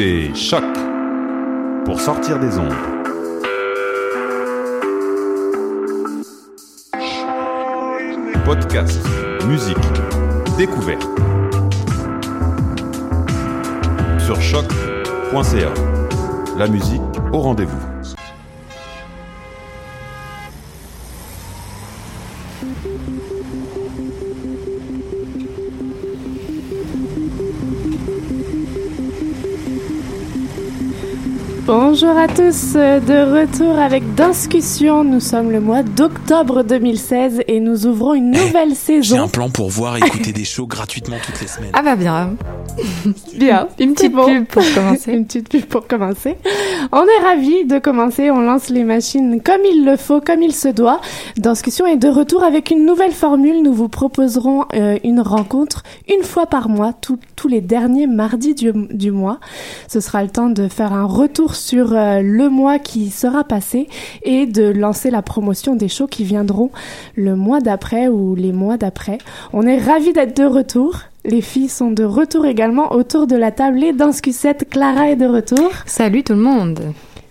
Vous écoutez tous, euh, de retour avec Discussion. Nous sommes le mois d'octobre 2016 et nous ouvrons une nouvelle J'ai saison. un plan pour voir et écouter des shows gratuitement toutes les semaines. Ah bah bien. Bien, Une petite bon. pub pour commencer. Une petite pub pour commencer. On est ravis de commencer, on lance les machines comme il le faut, comme il se doit. Discussion est de retour avec une nouvelle formule. Nous vous proposerons euh, une rencontre une fois par mois, tous- les derniers mardis du, du mois. Ce sera le temps de faire un retour sur euh, le mois qui sera passé et de lancer la promotion des shows qui viendront le mois d'après ou les mois d'après. On est ravis d'être de retour. Les filles sont de retour également autour de la table. Et dans ce Q7, Clara est de retour. Salut tout le monde.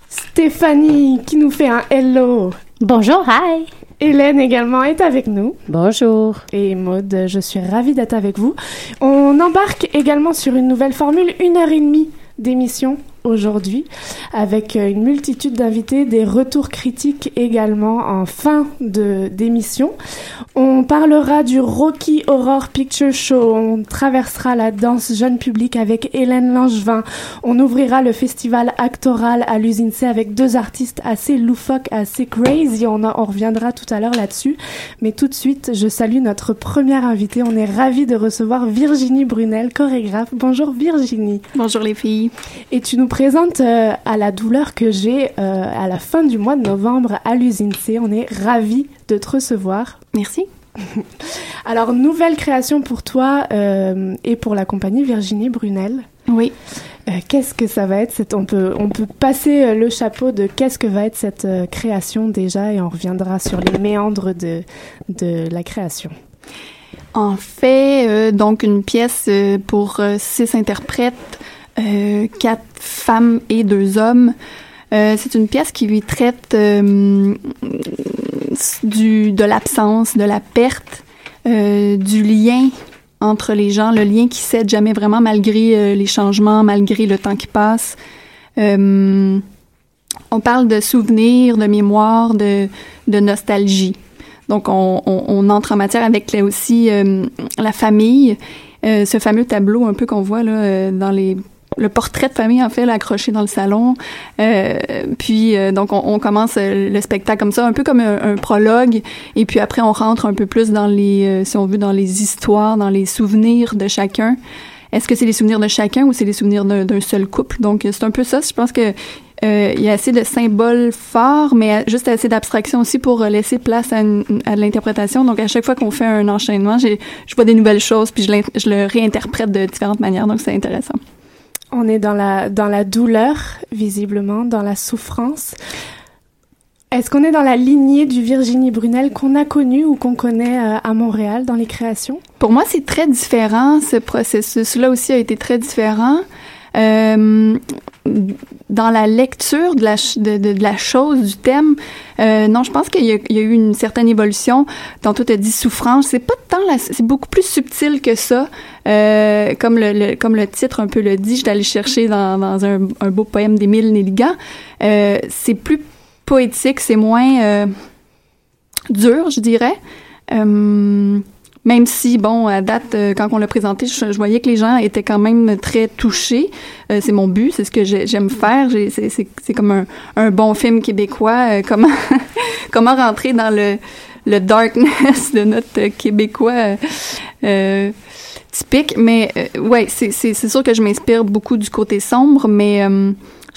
Stéphanie qui nous fait un hello. Bonjour, hi. Hélène également est avec nous. Bonjour. Et Maude, je suis ravie d'être avec vous. On embarque également sur une nouvelle formule, une heure et demie d'émission aujourd'hui, avec euh, une multitude d'invités, des retours critiques également en fin de d'émission. On parlera du Rocky Horror Picture Show, on traversera la danse jeune public avec Hélène Langevin, on ouvrira le festival actoral à l'usine C avec deux artistes assez loufoques, assez crazy, on, en- on reviendra tout à l'heure là-dessus. Mais tout de suite, je salue notre première invitée. On est ravis de recevoir Virginie Brunel, chorégraphe. Bonjour Virginie. Bonjour les filles. Et tu nous présentes euh, à la douleur que j'ai euh, à la fin du mois de novembre à l'usine C. On est ravis de te recevoir. Merci. Alors, nouvelle création pour toi euh, et pour la compagnie Virginie Brunel. Oui. Qu'est-ce que ça va être on, peut, on peut passer le chapeau de qu'est-ce que va être cette création déjà et on reviendra sur les méandres de, de la création. En fait, donc une pièce pour six interprètes, euh, quatre femmes et deux hommes. Euh, c'est une pièce qui lui traite euh, du, de l'absence, de la perte, du lien entre les gens, le lien qui cède jamais vraiment malgré les changements, malgré le temps qui passe. On parle de souvenirs, de mémoire, de, de nostalgie. Donc, on, on, entre en matière avec là aussi la famille, ce fameux tableau un peu qu'on voit là dans les le portrait de famille en fait là, accroché dans le salon. Euh, puis euh, donc on, on commence euh, le spectacle comme ça, un peu comme un, un prologue, et puis après on rentre un peu plus dans les, si on veut, dans les histoires, dans les souvenirs de chacun. Est-ce que c'est les souvenirs de chacun ou c'est les souvenirs d'un seul couple? Donc c'est un peu ça. Je pense que euh, il y a assez de symboles forts, mais juste assez d'abstraction aussi pour laisser place à, à de l'interprétation. Donc, à chaque fois qu'on fait un enchaînement, je vois des nouvelles choses, puis je le réinterprète de différentes manières. Donc, c'est intéressant. On est dans la, dans la douleur, visiblement, dans la souffrance. Est-ce qu'on est dans la lignée du Virginie Brunel qu'on a connu ou qu'on connaît euh, à Montréal dans les créations? Pour moi, c'est très différent. Ce processus-là aussi a été très différent. Euh, dans la lecture de la, chose, du thème, euh, non, je pense qu'il y, a- eu une certaine évolution. Tantôt, tu as dit souffrance. C'est pas tant c'est beaucoup plus subtil que ça. Euh, comme le, titre un peu le dit, j'étais allée chercher dans, un, beau poème d'Émile Nelligan. Euh, c'est plus poétique, c'est moins dur, je dirais. Même si, bon, à date, euh, quand on l'a présenté, je, voyais que les gens étaient quand même très touchés. Euh, c'est mon but, c'est ce que j'ai- j'aime faire. C'est comme un, bon film québécois. euh, comment, comment rentrer dans le, le darkness de notre québécois typique. Mais ouais, c'est sûr que je m'inspire beaucoup du côté sombre, mais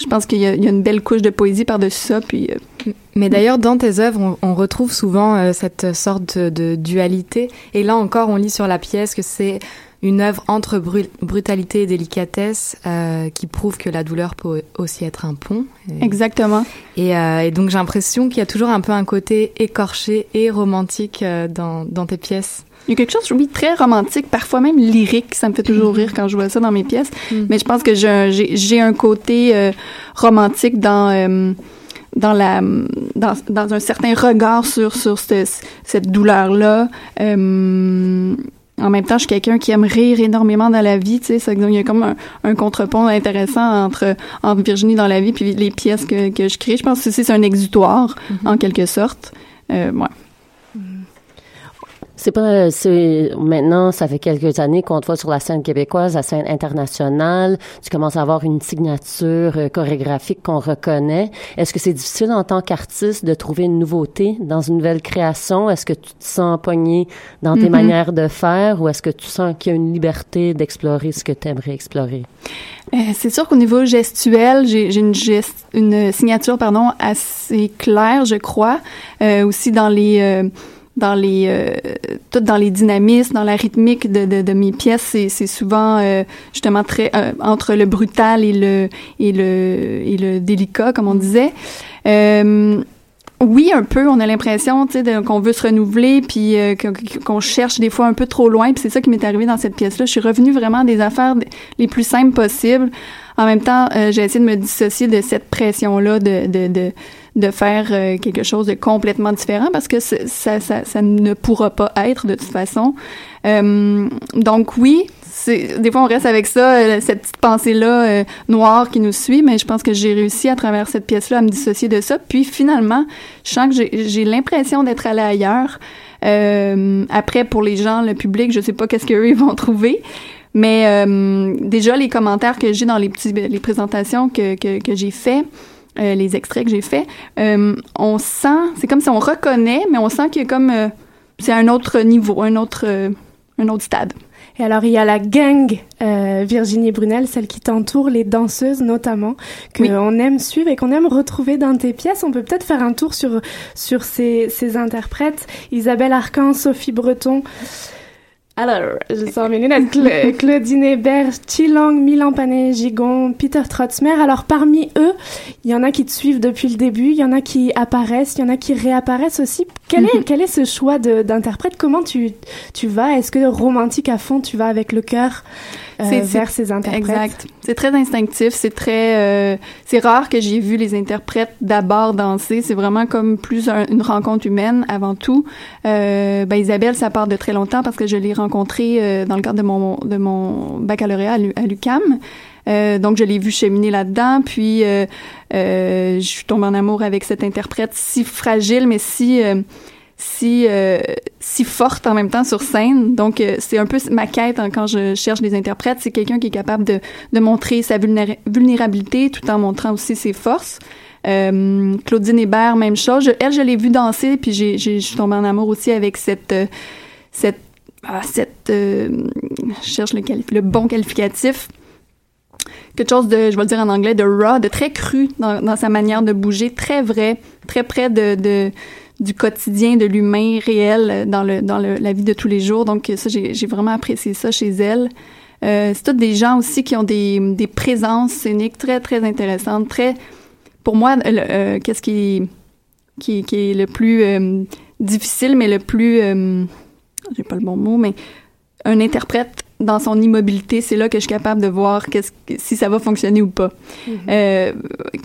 je pense qu'il y, a il y a une belle couche de poésie par-dessus ça. Puis euh, Mais d'ailleurs, dans tes œuvres, on, on retrouve souvent euh, cette sorte de dualité. Et là encore, on lit sur la pièce que c'est une œuvre entre bru- brutalité et délicatesse euh, qui prouve que la douleur peut aussi être un pont. Et, Exactement. et, et donc j'ai l'impression qu'il y a toujours un peu un côté écorché et romantique dans, dans tes pièces. Il y a quelque chose, oui, très romantique, parfois même lyrique. Ça me fait toujours rire quand je vois ça dans mes pièces. Mm. Mais je pense que j'ai un, côté euh, romantique dans euh, dans la dans, dans un certain regard sur sur ce- cette douleur là. en même temps, je suis quelqu'un qui aime rire énormément dans la vie, tu sais, il y a comme un, un contrepont intéressant entre entre Virginie dans la vie puis les pièces que que je crée. Je pense que c'est un exutoire en quelque sorte. Euh, ouais. C'est pas, c'est, maintenant, ça fait quelques années qu'on te voit sur la scène québécoise, la scène internationale. Tu commences à avoir une signature euh, chorégraphique qu'on reconnaît. Est-ce que c'est difficile en tant qu'artiste de trouver une nouveauté dans une nouvelle création? Est-ce que tu te sens pogné dans tes Mhm. manières de faire ou est-ce que tu sens qu'il y a une liberté d'explorer ce que tu aimerais explorer? Euh, c'est sûr qu'au niveau gestuel, j'ai j'ai une, gest- une signature pardon assez claire, je crois. Euh, aussi dans les euh, dans les euh, tout dans les dynamismes, dans la rythmique de, de, de mes pièces, c'est c'est souvent euh, justement très euh, entre le brutal et le et le et le délicat, comme on disait. Euh, oui, un peu. On a l'impression, tu sais, de- qu'on veut se renouveler, puis euh, qu'on cherche des fois un peu trop loin. Puis c'est ça qui m'est arrivé dans cette pièce-là. Je suis revenue vraiment des affaires les plus simples possibles. En même temps, euh, j'ai essayé de me dissocier de cette pression-là de, de, de, de faire euh, quelque chose de complètement différent parce que ça, ça, ça ne pourra pas être de toute façon. Euh, donc oui, des fois on reste avec ça, euh, cette petite pensée-là euh, noire qui nous suit, mais je pense que j'ai réussi à travers cette pièce-là à me dissocier de ça. Puis finalement, je sens que j'ai- j'ai l'impression d'être allée ailleurs. Euh, après, pour les gens, le public, je sais pas qu'est-ce qu'eux ils vont trouver. Mais euh, déjà, les commentaires que j'ai dans les petits, les présentations que, que, que j'ai fait, euh, les extraits que j'ai fait, euh, on sent, c'est comme si on reconnaît, mais on sent qu'il y a comme, euh, c'est un autre niveau, un autre, un autre stade. Et alors, il y a la gang Virginie Brunel, celle qui t'entoure, les danseuses notamment, que Oui. on aime suivre et qu'on aime retrouver dans tes pièces. On peut peut-être faire un tour sur, sur ces, ces interprètes. Isabelle Arcan, Sophie Breton. Alors, je sors mes lunettes. Cla- Claudine Hébert, Chilang, Milan Panet, Gigon, Peter Trotzmer. Alors, parmi eux, il y en a qui te suivent depuis le début, il y en a qui apparaissent, il y en a qui réapparaissent aussi. Quel est, quel est ce choix de- d'interprète? Comment tu, tu vas? Est-ce que romantique à fond, tu vas avec le cœur? Euh, vers interprètes Exact. C'est très instinctif. C'est très. euh, c'est rare que j'ai vu les interprètes d'abord danser. C'est vraiment comme plus un- une rencontre humaine avant tout. Euh, ben Isabelle, ça part de très longtemps parce que je l'ai rencontrée dans le cadre de mon de mon baccalauréat à l'U- à l'UCAM. Euh, donc je l'ai vu cheminer là-dedans, puis euh, euh, je suis tombée en amour avec cette interprète si fragile, mais si si euh, si forte en même temps sur scène. Donc euh, c'est un peu ma quête hein, quand je cherche des interprètes, c'est quelqu'un qui est capable de de montrer sa vulnéra- vulnérabilité tout en montrant aussi ses forces. Euh, Claudine Hébert, même chose. Elle, je l'ai vue danser, puis j'ai, je suis tombée en amour aussi avec cette, euh, cette, ah, cette, euh, je cherche le, le bon qualificatif. Quelque chose de, je vais le dire en anglais, de raw, de très cru dans, dans sa manière de bouger, très vrai, très près de, de du quotidien, de l'humain réel dans le dans le, la vie de tous les jours. Donc ça, j'ai, j'ai vraiment apprécié ça chez elle. Euh, c'est tous des gens aussi qui ont des, des présences scéniques très très intéressantes, très pour moi, euh, qu'est-ce qui, qui, qui est le plus euh, difficile, mais le plus, j'ai pas le bon mot, mais un interprète dans son immobilité, c'est là que je suis capable de voir qu'est-ce que- si ça va fonctionner ou pas. Euh,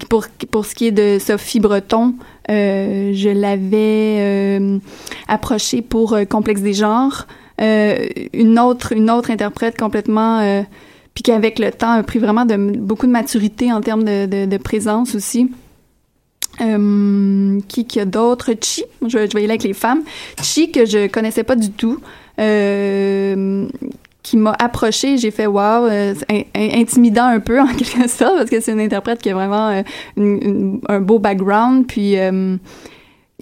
pour, pour ce qui est de Sophie Breton, je l'avais euh, approchée pour euh, Complexe des genres. Euh, une autre une autre interprète complètement euh, puis qu'avec le temps a pris vraiment beaucoup de maturité en termes de, présence aussi. Euh, qui a d'autres? Chi, je, je vais y aller avec les femmes. Chi, que je connaissais pas du tout, euh, qui m'a approché j'ai fait wow, euh, intimidant un peu en quelque sorte, parce que c'est une interprète qui a vraiment euh, une- une- un beau background, puis euh,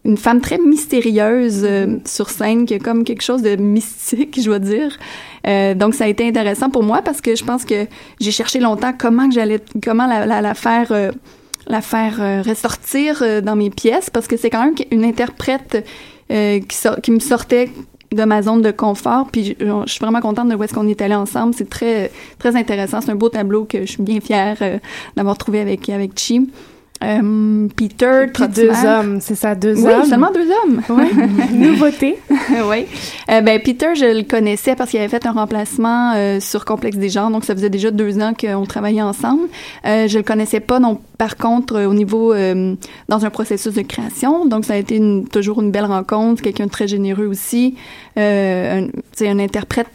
une femme très mystérieuse euh, sur scène, qui a comme quelque chose de mystique, je dois dire. Donc ça a été intéressant pour moi parce que je pense que j'ai cherché longtemps comment que j'allais comment la, la, la faire la faire ressortir dans mes pièces parce que c'est quand même une interprète euh, qui, sor- qui me sortait de ma zone de confort. Puis je, suis vraiment contente de où est-ce qu'on est allé ensemble. C'est très très intéressant. C'est un beau tableau que je suis bien fière euh, d'avoir trouvé avec avec Chi. Euh, Peter, deux hommes, c'est ça, deux oui, hommes? seulement deux hommes. Ouais. Nouveauté. oui. Euh, ben Peter, je le connaissais parce qu'il avait fait un remplacement euh, sur Complexe des genres, donc ça faisait déjà deux ans qu'on travaillait ensemble. Je le connaissais pas, non. Par contre, au niveau dans un processus de création, donc ça a été une- toujours une belle rencontre. Quelqu'un de très généreux aussi. Euh, un, c'est un interprète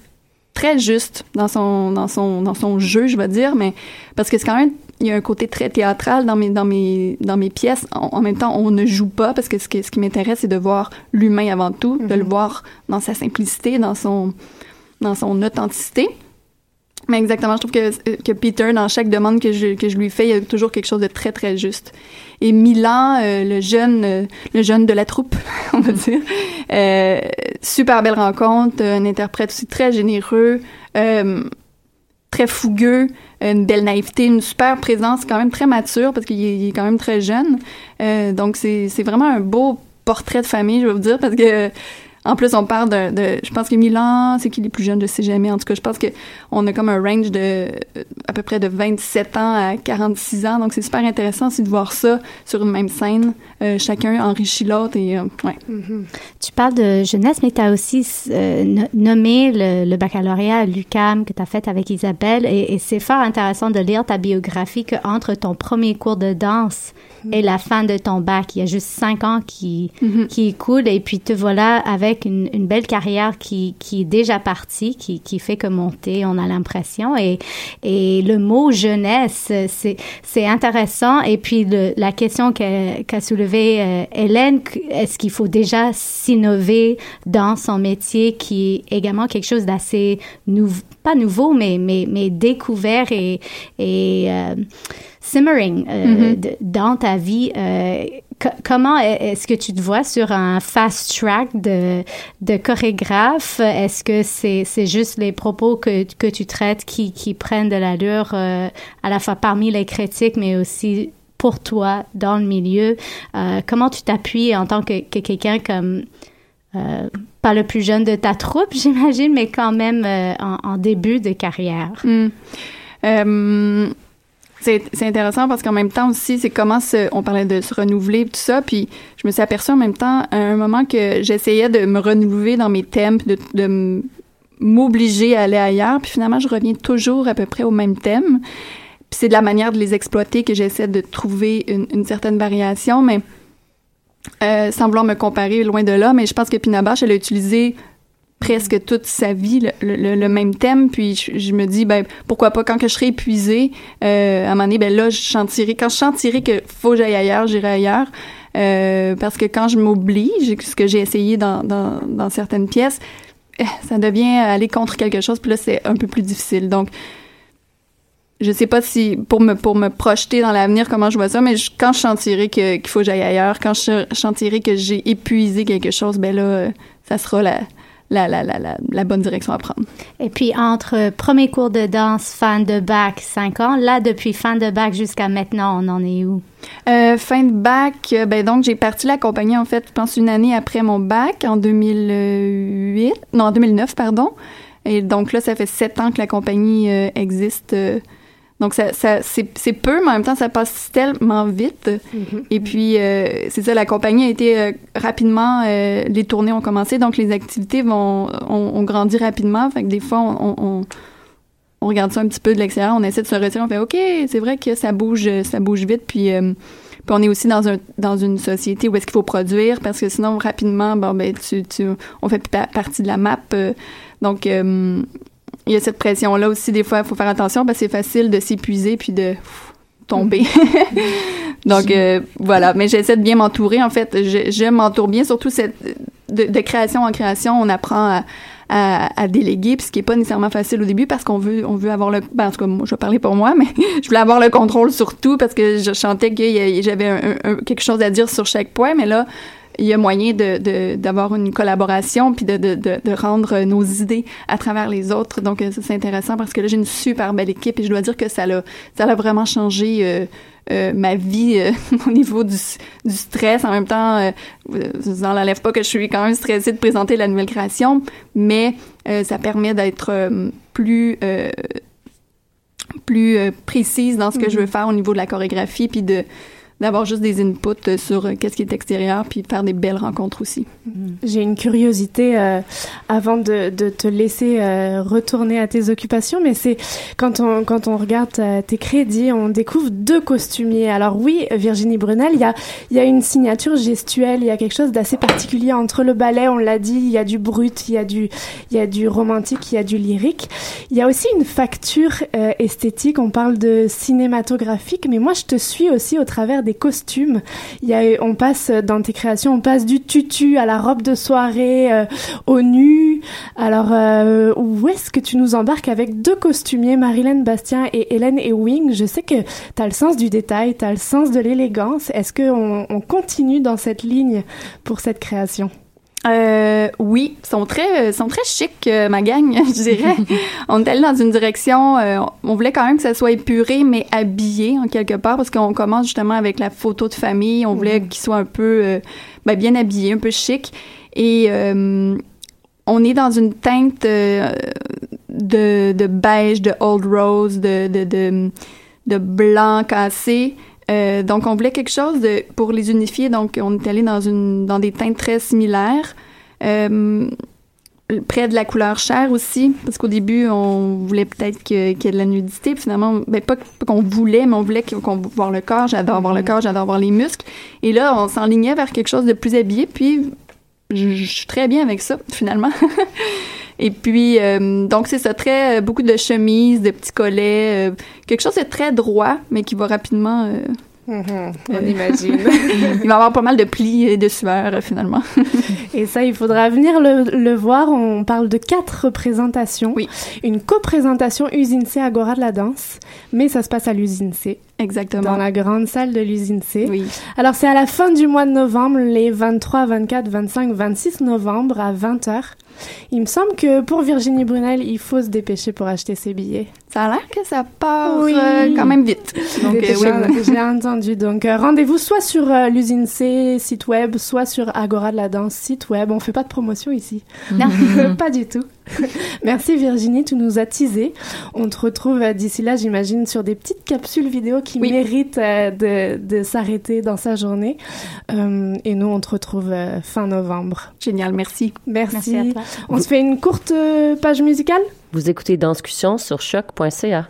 très juste dans son dans son dans son jeu, je vais dire, mais parce que c'est quand même il y a un côté très théâtral dans mes dans mes dans mes pièces. En, en même temps, on ne joue pas parce que ce, que, ce qui m'intéresse, c'est de voir l'humain avant tout, de le voir dans sa simplicité, dans son dans son authenticité. Mais exactement, je trouve que, que Peter, dans chaque demande que je, que je lui fais, il y a toujours quelque chose de très, très juste. Et Milan, euh, le jeune euh, le jeune de la troupe, on va dire, euh, super belle rencontre, un interprète aussi très généreux, euh, très fougueux, une belle naïveté, une super présence, quand même très mature parce qu'il est, quand même très jeune. Euh, donc c'est c'est vraiment un beau portrait de famille, je vais vous dire, parce que en plus on parle de, de je pense que Milan, c'est qui les plus jeunes, je sais jamais. En tout cas, je pense que on a comme un range de euh, à peu près de 27 ans à 46 ans, donc c'est super intéressant aussi de voir ça sur une même scène. Euh, chacun enrichit l'autre et euh, ouais. Tu parles de jeunesse, mais tu as aussi euh, no- nommé le, le baccalauréat à l'UCAM que tu as fait avec Isabelle. Et, et c'est fort intéressant de lire ta biographie qu'entre ton premier cours de danse et la fin de ton bac, il y a juste cinq ans qui, Mhm. qui écoulent. Et puis te voilà avec une, une belle carrière qui, qui est déjà partie, qui, qui fait que monter, on a l'impression. Et, et le mot jeunesse, c'est, c'est intéressant. Et puis le, la question qu'a, qu'a soulevée euh, Hélène, est-ce qu'il faut déjà s'innover dans son métier qui est également quelque chose d'assez nouveau, pas nouveau, mais, mais, mais découvert et, et euh, simmering euh, de- dans ta vie. euh, co- comment est- est-ce que tu te vois sur un fast track de, de chorégraphe? Est-ce que c'est c'est juste les propos que, que tu traites qui, qui prennent de l'allure euh, à la fois parmi les critiques, mais aussi pour toi dans le milieu? Euh, comment tu t'appuies en tant que, que quelqu'un comme... euh, pas le plus jeune de ta troupe, j'imagine, mais quand même euh, en, en début de carrière? Mm. Euh, c'est intéressant parce qu'en même temps aussi, c'est comment se, on parlait de se renouveler tout ça, puis je me suis aperçue en même temps à un moment que j'essayais de me renouveler dans mes thèmes, de, m'obliger à aller ailleurs, puis finalement je reviens toujours à peu près au même thème. Puis c'est de la manière de les exploiter que j'essaie de trouver une, certaine variation, mais euh, sans vouloir me comparer loin de là, mais je pense que Pina elle a utilisé presque toute sa vie le, le- le même thème. Puis je, je me dis ben pourquoi pas quand que je serai épuisée euh, à un moment donné ben là je sentirai quand je sentirai que faut que j'aille ailleurs j'irai ailleurs. Euh, parce que quand je m'oblige ce que j'ai essayé dans, dans, dans certaines pièces eh, ça devient aller contre quelque chose puis là c'est un peu plus difficile. Donc je sais pas si pour me pour me projeter dans l'avenir comment je vois ça mais je- quand je sentirai que qu'il faut que j'aille ailleurs quand je sentirai que j'ai épuisé quelque chose ben là ça sera la la, la, la, la, la bonne direction à prendre. Et puis, entre premier cours de danse, fin de bac, 5 ans, là, depuis fin de bac jusqu'à maintenant, on en est où? Euh, fin de bac, euh, ben donc j'ai parti la compagnie en fait, je pense une année après mon bac, en 2008, non en 2009 pardon. Et donc là, ça fait sept ans que la compagnie euh, existe. euh, donc ça, ça c'est peu, mais en même temps, ça passe tellement vite. Et puis euh, c'est ça, la compagnie a été euh, rapidement, euh, les tournées ont commencé, donc les activités vont ont, ont grandi rapidement. Fait que des fois, on, on, on regarde ça un petit peu de l'extérieur, on essaie de se retirer, on fait OK, c'est vrai que ça bouge, ça bouge vite, puis, puis on est aussi dans un dans une société où est-ce qu'il faut produire. Parce que sinon rapidement, bon ben tu tu on fait plus pa- partie de la map, donc il y a cette pression là aussi des fois, il faut faire attention parce que c'est facile de s'épuiser puis de pff, tomber. donc euh, voilà, mais j'essaie de bien m'entourer en fait, je, je m'entoure bien, surtout cette de, de création en création, on apprend à à, à déléguer, puis ce qui est pas nécessairement facile au début parce qu'on veut on veut avoir le ben, en tout cas moi je vais parler pour moi mais je voulais avoir le contrôle sur tout parce que je chantais que j'avais quelque chose à dire sur chaque point mais là il y a moyen de d'avoir une collaboration puis de, de, de, rendre nos idées à travers les autres. Donc, c'est intéressant parce que là, j'ai une super belle équipe et je dois dire que ça l'a ça vraiment changé euh, euh, ma vie euh, au niveau du, du, stress. En même temps, euh, vous n'enlève pas que je suis quand même stressée de présenter la nouvelle création, mais ça permet d'être plus plus précise dans ce que je veux mm-hmm. faire au niveau de la chorégraphie, puis de d'avoir juste des inputs sur euh, qu'est-ce qui est extérieur, puis faire des belles rencontres aussi. Mm-hmm. J'ai une curiosité euh, avant de, de, te laisser euh, retourner à tes occupations, mais c'est quand on, quand on regarde tes crédits, on découvre deux costumiers. Alors oui, Virginie Brunel, il y a, y a une signature gestuelle, il y a quelque chose d'assez particulier entre le ballet, on l'a dit, il y a du brut, il y y a du romantique, il y a du lyrique. Il y a aussi une facture esthétique, on parle de cinématographique, mais moi je te suis aussi au travers des costumes. On passe dans tes créations, on passe du tutu à la robe de soirée, euh, au nu. Alors, euh, où est-ce que tu nous embarques avec deux costumiers, Marilyn Bastien et Hélène Ewing? Je sais que tu as le sens du détail, tu as le sens de l'élégance. Est-ce qu'on on continue dans cette ligne pour cette création? Euh, oui, sont très, sont très chics, euh, ma gang, je dirais. on est allé dans une direction, euh, on voulait quand même que ça soit épuré, mais habillé en quelque part, parce qu'on commence justement avec la photo de famille. On voulait mhm. qu'il soit un peu euh, ben, bien habillé, un peu chic. Et on est dans une teinte de, de beige, de old rose, de, de, de, de blanc cassé. Euh, donc, on voulait quelque chose de, pour les unifier. Donc, on est allé dans, une, dans des teintes très similaires. Euh, près de la couleur chair aussi, parce qu'au début, on voulait peut-être qu'il y ait de la nudité. Puis finalement, ben, pas, qu'on voulait, mais on voulait qu'on voir le corps. J'adore voir le mm-hmm. corps, j'adore voir les muscles. Et là, on s'enlignait vers quelque chose de plus habillé. Puis, je, je suis très bien avec ça, finalement. Et puis, euh, donc c'est ça, très euh, beaucoup de chemises, de petits collets, euh, quelque chose de très droit, mais qui va rapidement. Mm-hmm. on imagine. il va y avoir pas mal de plis et de sueur finalement. et ça, il faudra venir le, le, voir. On parle de quatre représentations. Oui. Une coprésentation Usine C Agora de la danse, mais ça se passe à l'Usine C. Exactement. Dans la grande salle de l'usine C. Oui. Alors, c'est à la fin du mois de novembre, les 23, 24, 25, 26 novembre à 20h. Il me semble que pour Virginie Brunel, il faut se dépêcher pour acheter ses billets. Ça a l'air que ça part euh, quand même vite. Donc, euh, j'ai entendu. Donc, euh, rendez-vous soit sur l'usine C site web, soit sur Agora de la danse site web. On fait pas de promotion ici. Non, pas du tout. Merci Virginie, tu nous as teasé. On te retrouve d'ici là, j'imagine, sur des petites capsules vidéo qui méritent de, de s'arrêter dans sa journée. et nous, on te retrouve fin novembre. Génial, merci. Merci. merci on se fait une courte page musicale? Vous écoutez Danscussion sur choc.ca.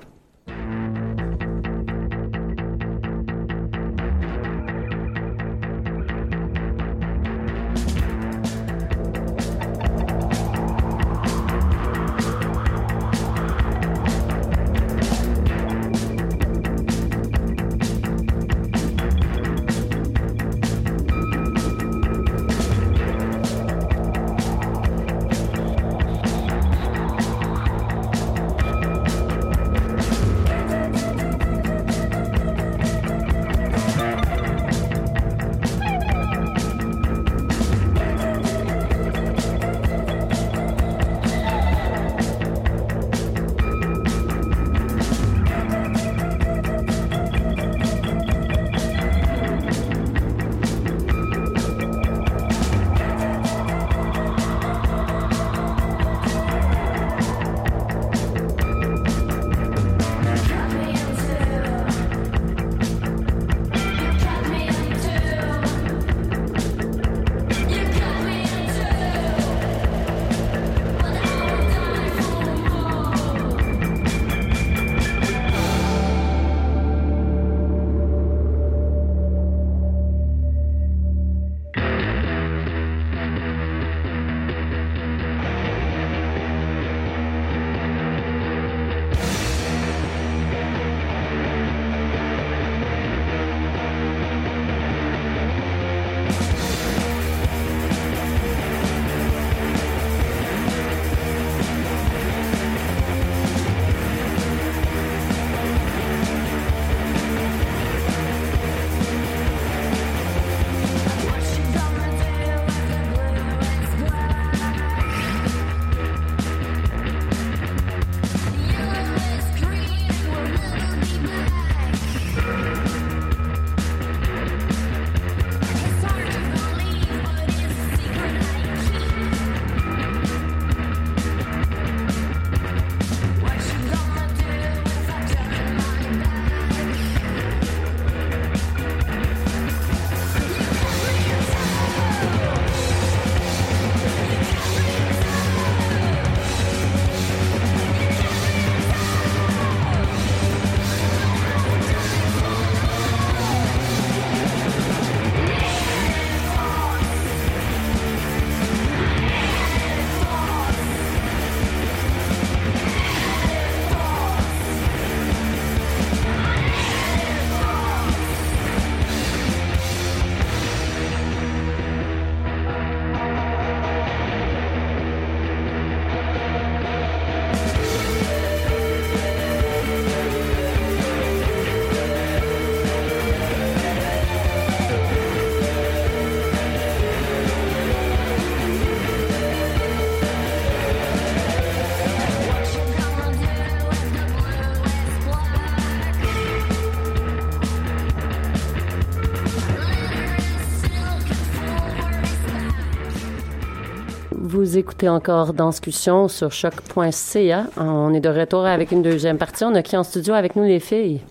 Encore Danscussion sur choc.ca. On est de retour avec une deuxième partie. On a qui en studio avec nous, les filles?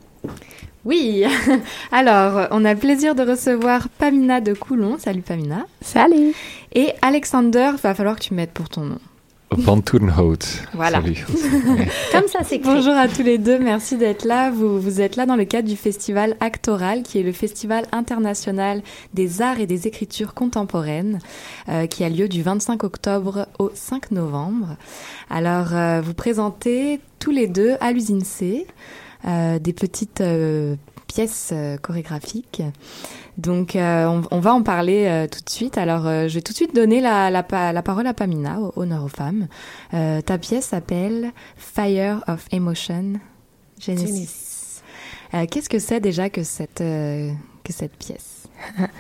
Oui, alors on a le plaisir de recevoir Pamina de Coulon. Salut Pamina. Salut. Et Alexander, va falloir que tu m'aides pour ton nom. Van. Voilà. Salut. Comme ça, c'est Bonjour à tous les deux, merci d'être là. Vous, vous êtes là dans le cadre du festival Actoral, qui est le festival international des arts et des écritures contemporaines, euh, qui a lieu du 25 octobre au 5 novembre. Alors, euh, vous présentez tous les deux à l'usine C euh, des petites euh, pièces euh, chorégraphiques. Donc, euh, on, on va en parler euh, tout de suite. Alors, euh, je vais tout de suite donner la, la, la parole à Pamina, au- honneur aux femmes. Euh, ta pièce s'appelle Fire of Emotion Genesis. Euh, Qu'est-ce que c'est déjà que cette, euh, que cette pièce?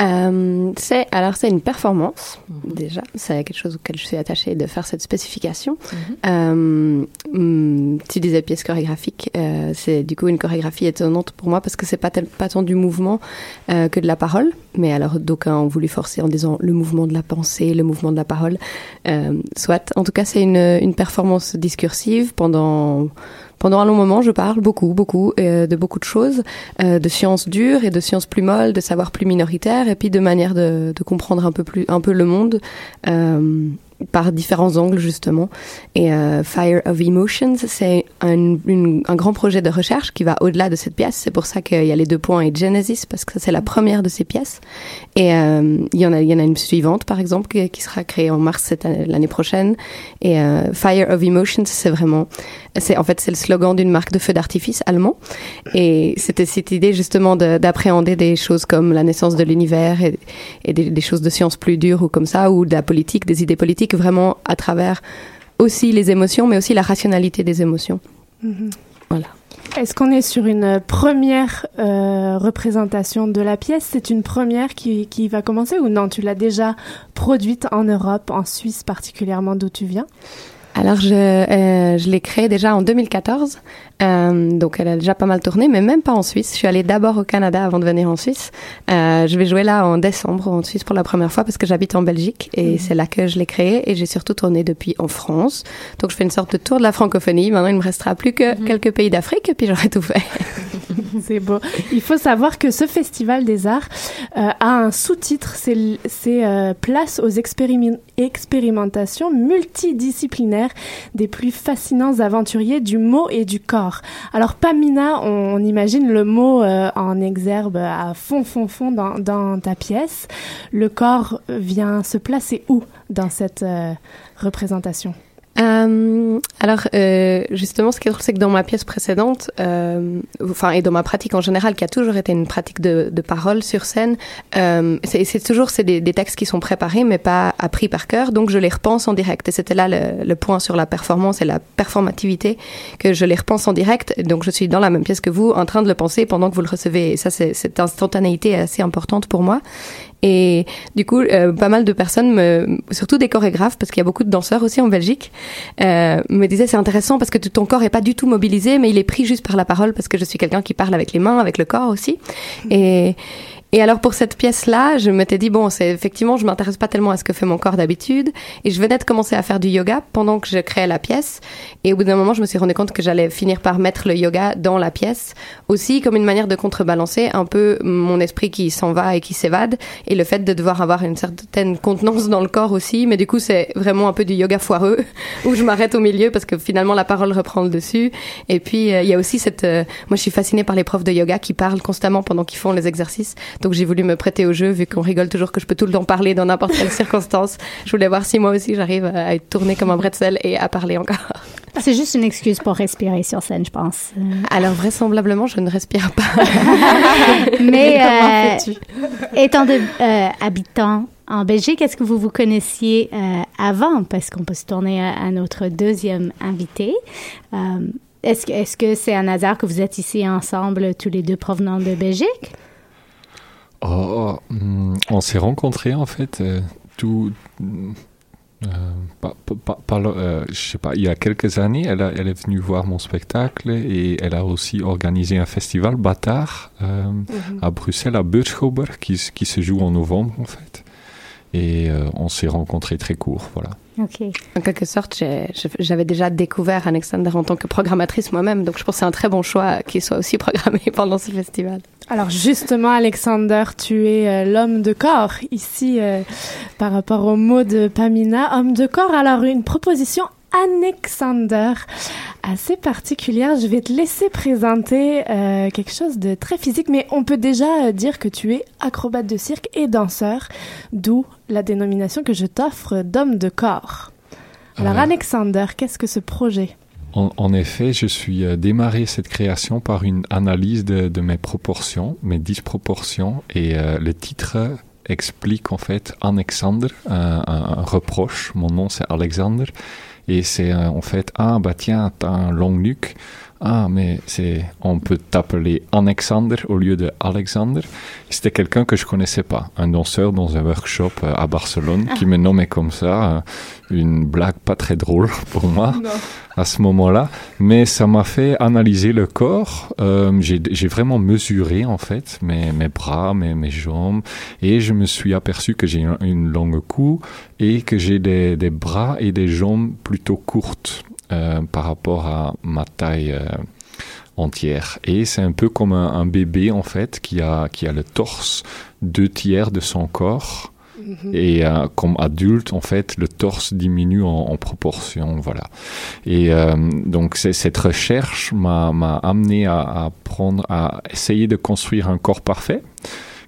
Euh, c'est alors c'est une performance déjà. C'est quelque chose auquel je suis attachée de faire cette spécification. Euh, hum, tu disais pièce chorégraphique, euh, c'est du coup une chorégraphie étonnante pour moi parce que c'est pas tel- pas tant du mouvement euh, que de la parole. Mais alors d'aucuns ont voulu forcer en disant le mouvement de la pensée, le mouvement de la parole. Euh, soit. En tout cas, c'est une une performance discursive pendant pendant un long moment, je parle beaucoup, beaucoup euh, de beaucoup de choses, euh, de sciences dures et de sciences plus molles, de savoirs plus minoritaires, et puis de manière de, comprendre un peu plus, un peu le monde euh, par différents angles justement. Et euh, Fire of Emotions, c'est un, grand projet de recherche qui va au-delà de cette pièce. C'est pour ça qu'il y a les deux points et Genesis parce que c'est la première de ces pièces. Et euh, il y en a, il y en a une suivante par exemple qui, sera créée en mars l'année prochaine. Et euh, Fire of Emotions, c'est vraiment, en fait c'est le slogan d'une marque de feux d'artifice allemand. Et c'était cette idée justement de- d'appréhender des choses comme la naissance de l'univers et, et des, des choses de sciences plus dures ou comme ça, ou de la politique, des idées politiques, vraiment à travers aussi les émotions, mais aussi la rationalité des émotions. Mhm. Voilà. Est-ce qu'on est sur une première euh, représentation de la pièce? C'est une première qui, qui va commencer ou non? Tu l'as déjà produite en Europe, en Suisse particulièrement d'où tu viens? Alors, je, euh, je l'ai créée déjà en 2014. Euh, donc, elle a déjà pas mal tourné, mais même pas en Suisse. Je suis allée d'abord au Canada avant de venir en Suisse. Euh, je vais jouer là en décembre en Suisse pour la première fois parce que j'habite en Belgique et c'est là que je l'ai créée. Et j'ai surtout tourné depuis en France. Donc, je fais une sorte de tour de la francophonie. Maintenant, il me restera plus que quelques pays d'Afrique et puis j'aurai tout fait. C'est beau. Il faut savoir que ce festival des arts euh, a un sous-titre, c'est euh, Place aux expérimentations multidisciplinaires des plus fascinants aventuriers du mot et du corps. Alors Pamina, on, imagine le mot euh, en exergue à fond, fond, fond dans, dans ta pièce. Le corps vient se placer où dans cette représentation? Euh, alors, euh, justement, ce qui est drôle, c'est que dans ma pièce précédente, euh, enfin, et dans ma pratique en général, qui a toujours été une pratique de, de parole sur scène, euh, c'est toujours c'est des, des textes qui sont préparés, mais pas appris par cœur, donc je les repense en direct. Et c'était là le, le point sur la performance et la performativité, que je les repense en direct. Donc, je suis dans la même pièce que vous, en train de le penser pendant que vous le recevez. Et ça, c'est cette instantanéité est assez importante pour moi. Et du coup, euh, pas mal de personnes, me, surtout des chorégraphes, parce qu'il y a beaucoup de danseurs aussi en Belgique, euh, me disaient c'est intéressant parce que ton corps est pas du tout mobilisé, mais il est pris juste par la parole parce que je suis quelqu'un qui parle avec les mains, avec le corps aussi. Et et alors pour cette pièce-là, je m'étais dit bon, c'est effectivement, je m'intéresse pas tellement à ce que fait mon corps d'habitude, et je venais de commencer à faire du yoga pendant que je créais la pièce, et au bout d'un moment, je me suis rendu compte que j'allais finir par mettre le yoga dans la pièce, aussi comme une manière de contrebalancer un peu mon esprit qui s'en va et qui s'évade, et le fait de devoir avoir une certaine contenance dans le corps aussi, mais du coup, c'est vraiment un peu du yoga foireux, où je m'arrête au milieu parce que finalement la parole reprend le dessus, et puis euh, il y a aussi cette, euh, moi je suis fascinée par les profs de yoga qui parlent constamment pendant qu'ils font les exercices, donc j'ai voulu me prêter au jeu vu qu'on rigole toujours que je peux tout le temps parler dans n'importe quelle circonstance. Je voulais voir si moi aussi j'arrive à être tournée comme un bretzel et à parler encore. C'est juste une excuse pour respirer sur scène, je pense. Alors vraisemblablement je ne respire pas. Mais euh, étant de, euh, habitant en Belgique, est-ce que vous vous connaissiez euh, avant? Parce qu'on peut se tourner à, à notre deuxième invité. Euh, est-ce que c'est un hasard que vous êtes ici ensemble, tous les deux provenant de Belgique? Oh, hum, on s'est rencontrés en fait euh, tout. euh, pas, euh, je sais pas, il y a quelques années, elle, a- elle est venue voir mon spectacle et elle a aussi organisé un festival Bâtard euh, à Bruxelles, à Beurschouwer, qui, qui se joue en novembre en fait. et euh, on s'est rencontrés très court, voilà. Ok. En quelque sorte, j'avais déjà découvert Alexander en tant que programmatrice moi-même, donc je pense que c'est un très bon choix qu'il soit aussi programmé pendant ce festival. Alors justement, Alexander, tu es euh, l'homme de corps ici euh, par rapport au mot de Pamina. Homme de corps, alors une proposition Alexander assez particulière. Je vais te laisser présenter euh, quelque chose de très physique, mais on peut déjà dire que tu es acrobate de cirque et danseur, d'où la dénomination que je t'offre d'homme de corps. Alors Alexander, qu'est-ce que ce projet? En, effet, je suis euh, démarré cette création par une analyse de, mes proportions, mes disproportions, et euh, le titre explique en fait Alexander, un, un reproche. Mon nom c'est Alexander, et c'est euh, en fait ah bah tiens t'as un long nuque ah mais c'est on peut t'appeler Alexander au lieu de Alexander. C'était quelqu'un que je connaissais pas. Un danseur dans un workshop euh, à Barcelone qui me nommait comme ça euh, une blague pas très drôle pour moi à ce moment-là. Mais ça m'a fait analyser le corps. J'ai vraiment mesuré en fait mes, mes bras mes, mes jambes. Et je me suis aperçu que j'ai une, longue cou et que j'ai des, des bras et des jambes plutôt courtes euh, par rapport à ma taille euh, entière. Et c'est un peu comme un, bébé en fait qui a, qui a le torse deux tiers de son corps. Mhm. Et euh, comme adulte, en fait, le torse diminue en, proportion, voilà. Et donc cette recherche m'a amené à, à, prendre, à essayer de construire un corps parfait,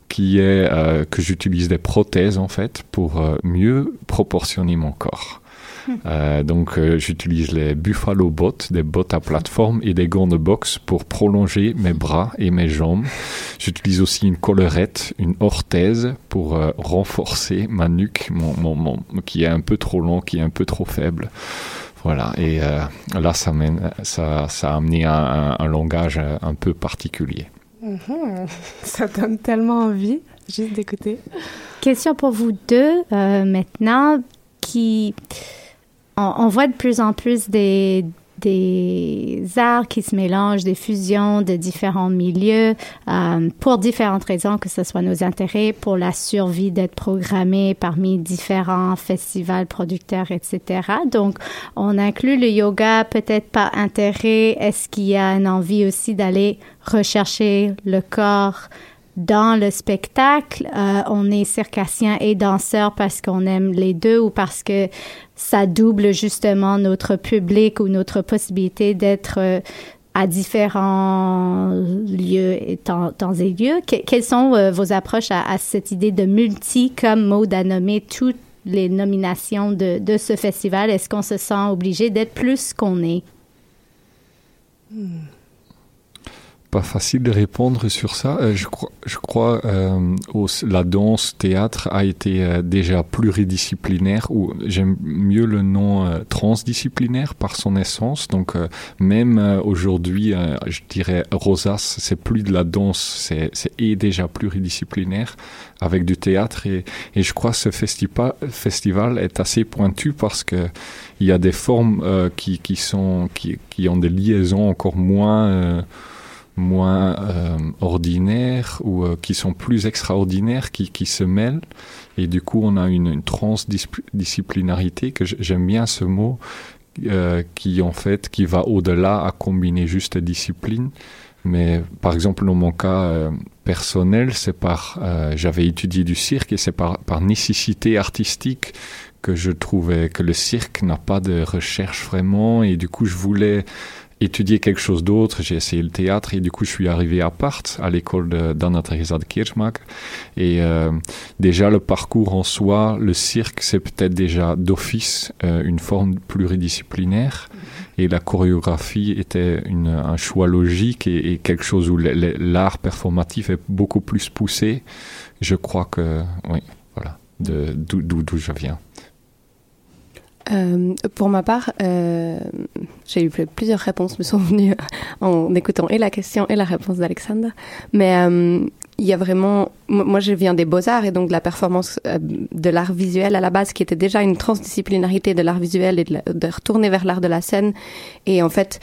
qui est que j'utilise des prothèses en fait pour mieux proportionner mon corps. Euh, donc euh, j'utilise les Buffalo Bots, des bottes à plateforme et des gants de boxe pour prolonger mes bras et mes jambes. J'utilise aussi une collerette, une orthèse pour euh, renforcer ma nuque, mon, mon, qui est un peu trop long, qui est un peu trop faible. Voilà, et là, ça, mène, ça, ça a amené un, un, langage un peu particulier. Mhm. Ça donne tellement envie, juste d'écouter. Question pour vous deux, maintenant, qui on, voit de plus en plus des, des arts qui se mélangent, des fusions de différents milieux euh, pour différentes raisons, que ce soit nos intérêts, pour la survie d'être programmés parmi différents festivals, producteurs, etc. Donc, on inclut le yoga, peut-être pas intérêt. Est-ce qu'il y a une envie aussi d'aller rechercher le corps dans le spectacle, euh, on est circassien et danseur parce qu'on aime les deux ou parce que ça double justement notre public ou notre possibilité d'être euh, à différents lieux et temps, et lieux. quelles sont euh, vos approches à, cette idée de multi comme mode à nommer toutes les nominations de, de ce festival? Est-ce qu'on se sent obligé d'être plus qu'on est? Hmm pas facile de répondre sur ça. Euh, je crois, je crois euh, la danse théâtre a été euh, déjà pluridisciplinaire ou j'aime mieux le nom euh, transdisciplinaire par son essence. Donc même aujourd'hui, je dirais Rosas, c'est plus de la danse, c'est est déjà pluridisciplinaire avec du théâtre et, et je crois que ce festival, festival est assez pointu parce que il y a des formes qui, qui sont qui, qui ont des liaisons encore moins moins euh, ordinaires ou euh, qui sont plus extraordinaires, qui, qui se mêlent. Et du coup, on a une, une transdisciplinarité, que j'aime bien ce mot, euh, qui en fait, qui va au-delà à combiner juste disciplines. Mais par exemple, dans mon cas euh, personnel, c'est par, euh, j'avais étudié du cirque et c'est par, par nécessité artistique que je trouvais que le cirque n'a pas de recherche vraiment et du coup je voulais étudier quelque chose d'autre. J'ai essayé le théâtre et du coup, je suis arrivé à Part, à l'école d'Anna Teresa de Kirchmacher. Et euh, déjà, le parcours en soi, le cirque, c'est peut-être déjà d'office euh, une forme pluridisciplinaire. Mm-hmm. Et la chorégraphie était une, un choix logique et, et quelque chose où l'art performatif est beaucoup plus poussé. Je crois que, oui, voilà, d'où je viens. Euh, pour ma part, euh, j'ai eu plusieurs réponses me sont venues en écoutant et la question et la réponse d'Alexandre. Mais euh, il y a vraiment, moi je viens des beaux-arts et donc de la performance euh, de l'art visuel à la base qui était déjà une transdisciplinarité de l'art visuel et de, de retourner vers l'art de la scène. Et en fait,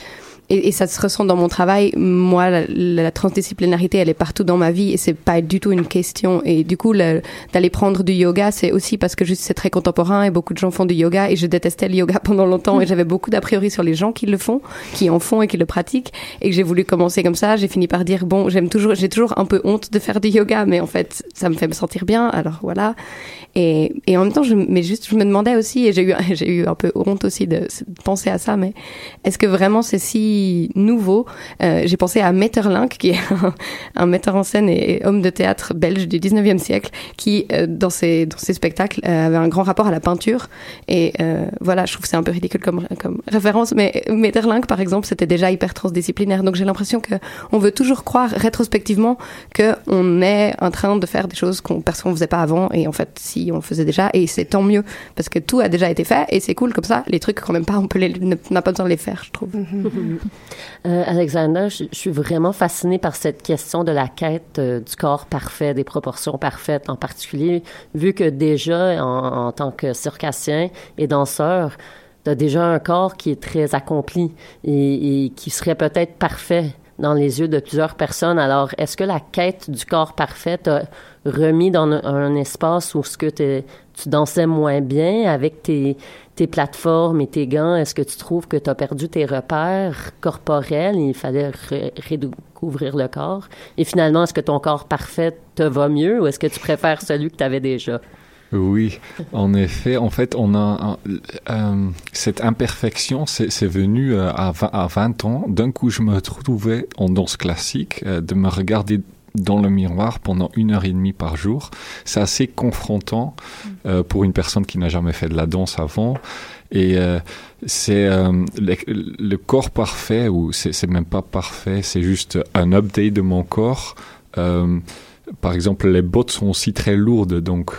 et, et, ça se ressent dans mon travail. Moi, la, la, transdisciplinarité, elle est partout dans ma vie et c'est pas du tout une question. Et du coup, d'aller prendre du yoga, c'est aussi parce que juste c'est très contemporain et beaucoup de gens font du yoga et je détestais le yoga pendant longtemps et j'avais beaucoup d'a priori sur les gens qui le font, qui en font et qui le pratiquent et j'ai voulu commencer comme ça. J'ai fini par dire bon, j'aime toujours, j'ai toujours un peu honte de faire du yoga, mais en fait, ça me fait me sentir bien. Alors voilà. Et, et en même temps, je, mais juste, je me demandais aussi, et j'ai eu, j'ai eu un peu honte aussi de, penser à ça, mais est-ce que vraiment c'est si nouveau? Euh, J'ai pensé à Metterlink, qui est un, un, metteur en scène et homme de théâtre belge du 19e siècle, qui, euh, dans, ses, dans ses spectacles, euh, avait un grand rapport à la peinture. Et euh, voilà, je trouve que c'est un peu ridicule comme, comme référence, mais Metterlink, par exemple, c'était déjà hyper transdisciplinaire. Donc j'ai l'impression que on veut toujours croire rétrospectivement qu'on est en train de faire des choses qu'on ne faisait pas avant. Et en fait, si on faisait déjà et c'est tant mieux parce que tout a déjà été fait et c'est cool comme ça. Les trucs quand même pas, on peut n'a pas besoin de les faire, je trouve. euh, Alexander, je, suis vraiment fascinée par cette question de la quête euh, du corps parfait, des proportions parfaites, en particulier vu que déjà en, tant que circassien et danseur, tu as déjà un corps qui est très accompli et qui serait peut-être parfait dans les yeux de plusieurs personnes. Alors, est-ce que la quête du corps parfait t'a remis dans un, espace où ce que tu dansais moins bien avec tes, tes plateformes et tes gants? Est-ce que tu trouves que tu as perdu tes repères corporels? Et il fallait redécouvrir le corps? Et finalement, est-ce que ton corps parfait te va mieux ou est-ce que tu préfères celui que tu avais déjà? Oui, en effet, en fait, on a euh, cette imperfection, c'est venu euh, à, 20, à 20 ans. D'un coup, je me trouvais en danse classique, euh, de me regarder dans le miroir pendant une heure et demie par jour. C'est assez confrontant euh, pour une personne qui n'a jamais fait de la danse avant. Et euh, c'est euh, le, le, corps parfait, ou c'est même pas parfait, c'est juste un update de mon corps. par exemple, les bottes sont aussi très lourdes, donc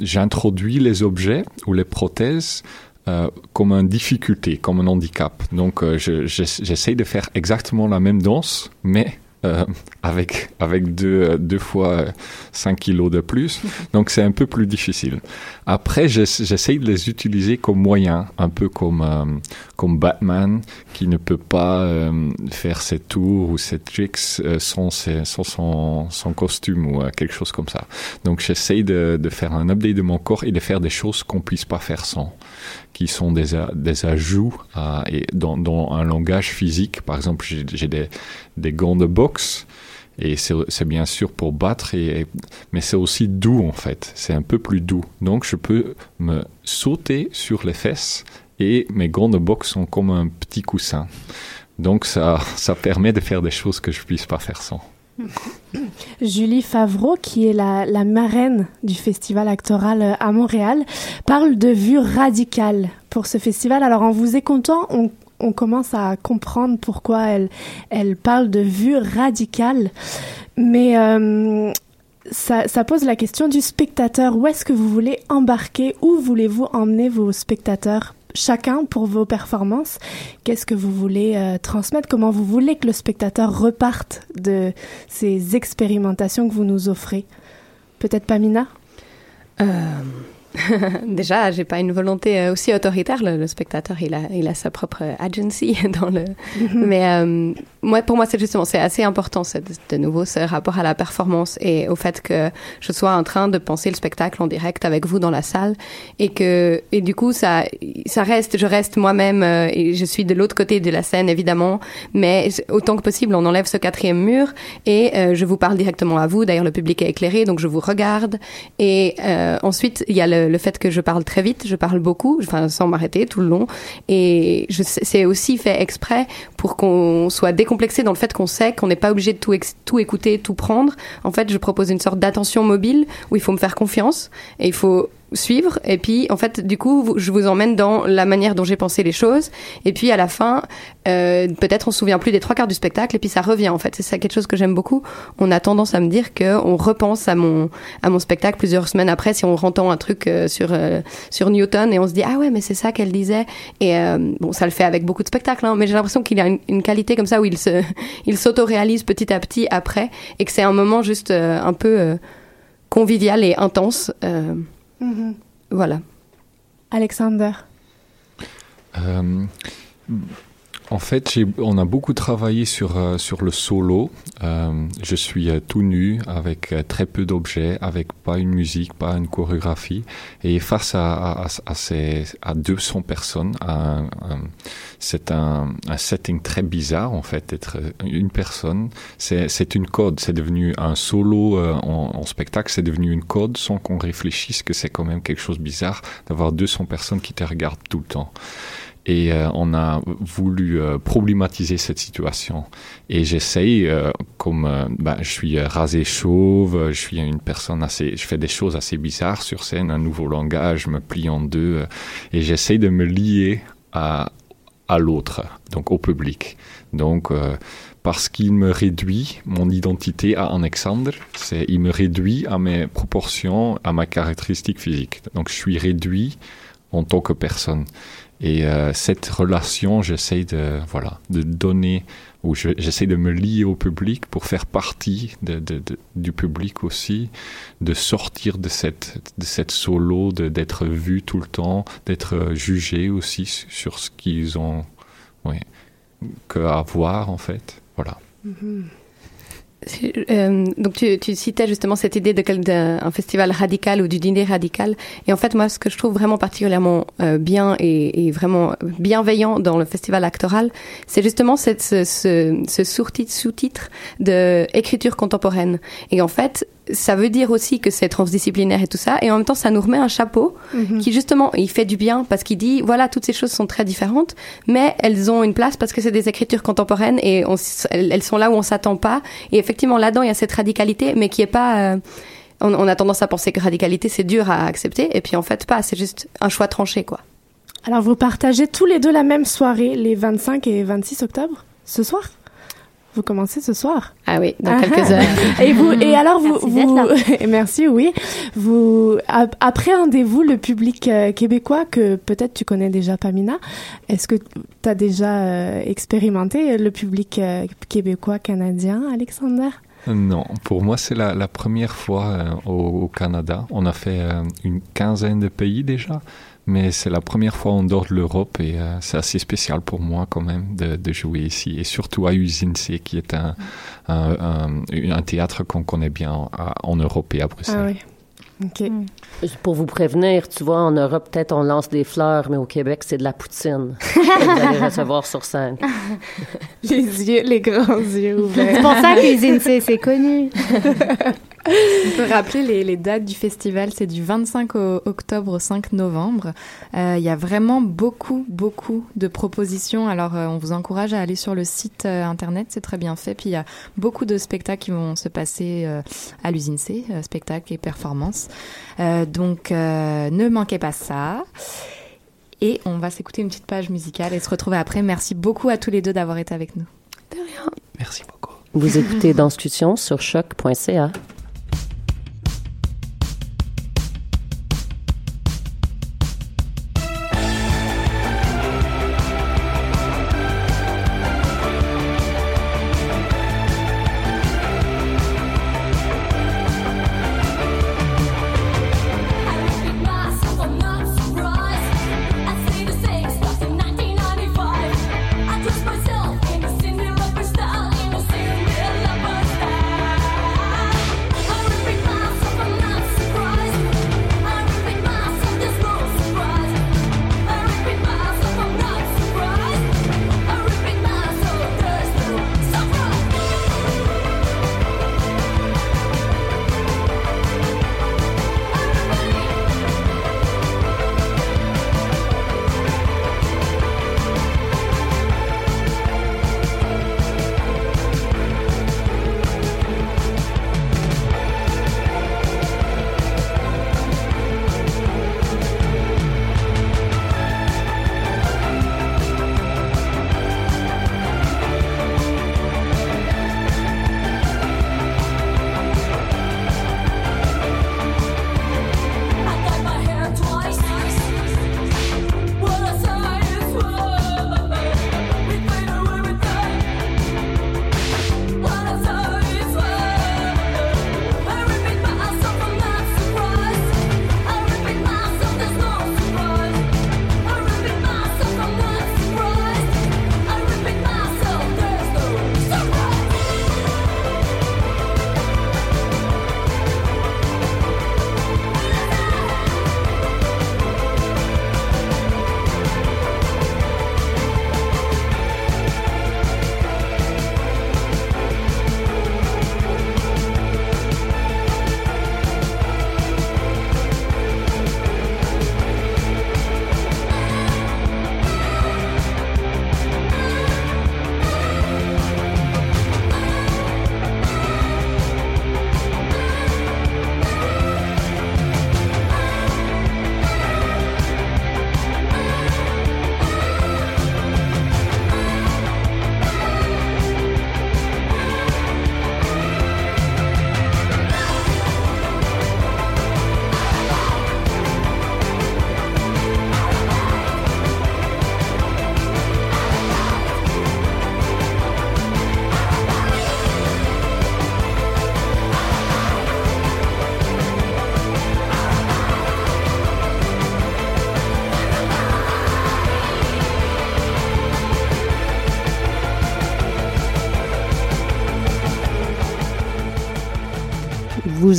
j'introduis les objets ou les prothèses euh, comme une difficulté, comme un handicap. Donc euh, j'essaie de faire exactement la même danse, mais euh, avec avec deux deux fois 5 kilos de plus. Donc c'est un peu plus difficile. Après, j'essaie de les utiliser comme moyen, un peu comme euh, comme Batman qui ne peut pas euh, faire ses tours ou ses tricks euh, sans, ses, sans son, son costume ou quelque chose comme ça. Donc j'essaie de, de faire un update de mon corps et de faire des choses qu'on puisse pas faire sans qui sont des, des ajouts et dans, un langage physique. Par exemple, j'ai des, des gants de boxe et c'est bien sûr pour battre, et, mais c'est aussi doux en fait. C'est un peu plus doux. Donc je peux me sauter sur les fesses et mes gants de boxe sont comme un petit coussin. Donc ça, ça permet de faire des choses que je puisse pas faire sans. Julie Favreau, qui est la, marraine du festival actoral à Montréal, parle de vue radicale pour ce festival. Alors en vous écoutant, on, commence à comprendre pourquoi elle, elle parle de vue radicale. Mais euh, ça, ça, pose la question du spectateur. Où est-ce que vous voulez embarquer? Où voulez-vous emmener vos spectateurs? Chacun pour vos performances, qu'est-ce que vous voulez euh, transmettre, comment vous voulez que le spectateur reparte de ces expérimentations que vous nous offrez? Peut-être Pamina? Euh, Déjà, j'ai pas une volonté euh, aussi autoritaire. Le, le, spectateur, il a, il a sa propre agency dans le. Mais euh, moi, pour moi, c'est justement, c'est assez important, de nouveau, ce rapport à la performance et au fait que je sois en train de penser le spectacle en direct avec vous dans la salle et que et du coup, ça, ça reste, je reste moi-même euh, et je suis de l'autre côté de la scène évidemment, mais autant que possible, on enlève ce quatrième mur et euh, je vous parle directement à vous. D'ailleurs, le public est éclairé, donc je vous regarde et euh, ensuite il y a le le, fait que je parle très vite, je parle beaucoup, enfin sans m'arrêter tout le long, et c'est aussi fait exprès pour qu'on soit décomplexé dans le fait qu'on sait qu'on n'est pas obligé de tout, tout écouter, tout prendre. En fait, je propose une sorte d'attention mobile où il faut me faire confiance et il faut suivre. Et puis en fait du coup je vous emmène dans la manière dont j'ai pensé les choses. Et puis à la fin euh, peut-être on se souvient plus des trois quarts du spectacle et puis ça revient. En fait c'est ça quelque chose que j'aime beaucoup. On a tendance à me dire que on repense à mon à mon spectacle plusieurs semaines après si on entend un truc euh, sur euh, sur Newton et on se dit ah ouais mais c'est ça qu'elle disait. Et euh, bon ça le fait avec beaucoup de spectacles hein, mais j'ai l'impression qu'il y a une, une, qualité comme ça où il se il s'auto-réalise petit à petit après et que c'est un moment juste euh, un peu euh, convivial et intense Voilà. Alexander. Euh, En fait, on a beaucoup travaillé sur, euh, sur le solo. Euh, je suis euh, tout nu, avec euh, très peu d'objets, avec pas une musique, pas une chorégraphie. Et face à, à, à- ces, à 200 personnes, c'est un, un setting très bizarre, en fait, d'être une personne. C'est une code. C'est devenu un solo en, en spectacle. C'est devenu une code sans qu'on réfléchisse que c'est quand même quelque chose de bizarre d'avoir 200 personnes qui te regardent tout le temps. Et euh, on a voulu euh, problématiser cette situation. Et j'essaye, euh, comme bah, je suis rasé chauve, je suis une personne assez, je fais des choses assez bizarres sur scène, un nouveau langage, je me plie en deux, et j'essaye de me lier à à l'autre, donc au public. Donc parce qu'il me réduit mon identité à Alexandre, c'est il me réduit à mes proportions, à ma caractéristique physique. Donc je suis réduit en tant que personne. Et euh, cette relation, j'essaie de voilà de donner ou je- j'essaie de me lier au public pour faire partie de, du public aussi, de sortir de cette de cette solo, d'être vu tout le temps, d'être jugé aussi su- sur ce qu'ils ont, à voir en fait. Voilà. Euh, donc tu, tu citais justement cette idée de quel- d'un festival radical ou du dîner radical. Et en fait, moi, ce que je trouve vraiment particulièrement euh, bien et, et vraiment bienveillant dans le festival actoral, c'est justement cette, ce, ce, ce sous-titre de écriture contemporaine. Et en fait, ça veut dire aussi que c'est transdisciplinaire et tout ça. Et en même temps, ça nous remet un chapeau qui justement, il fait du bien parce qu'il dit, voilà, toutes ces choses sont très différentes, mais elles ont une place parce que c'est des écritures contemporaines et on, elles, elles sont là où on s'attend pas. Et effectivement, là-dedans, il y a cette radicalité, mais qui est pas. euh, on, on a tendance à penser que radicalité c'est dur à accepter, et puis en fait pas. C'est juste un choix tranché, quoi. Alors, vous partagez tous les deux la même soirée, les 25 et 26 octobre, ce soir? Vous commencez ce soir Ah oui, dans Ah quelques ah. heures. Et vous et alors vous Merci vous merci oui vous ap- appréhendez-vous le public euh, québécois que peut-être tu connais déjà Pamina? Est-ce que tu as déjà euh, expérimenté le public euh, québécois canadien Alexander? Non, pour moi c'est la, la première fois euh, au, au Canada. On a fait euh, une quinzaine de pays déjà, mais c'est la première fois en dehors de l'Europe et euh, c'est assez spécial pour moi quand même de, de jouer ici et surtout à Usine C qui est un, un, un- un théâtre qu'on connaît bien en Europe et à Bruxelles. Ah oui. OK. Pour vous prévenir, tu vois, en Europe, peut-être on lance des fleurs, mais au Québec, c'est de la poutine que vous allez recevoir sur scène. Les yeux les grands yeux ouverts. C'est pour ça que C, c'est connu. On peut rappeler les, les dates du festival, c'est du 25 au- octobre au 5 novembre. Euh, Il y a vraiment beaucoup, beaucoup de propositions. Alors, euh, on vous encourage à aller sur le site euh, internet, c'est très bien fait. Puis, il y a beaucoup de spectacles qui vont se passer euh, à l'usine C, euh, spectacles et performances. Euh, donc, euh, ne manquez pas ça. Et on va s'écouter une petite page musicale et se retrouver après. Merci beaucoup à tous les deux d'avoir été avec nous. Merci beaucoup. Vous écoutez Danscussion sur choc.ca.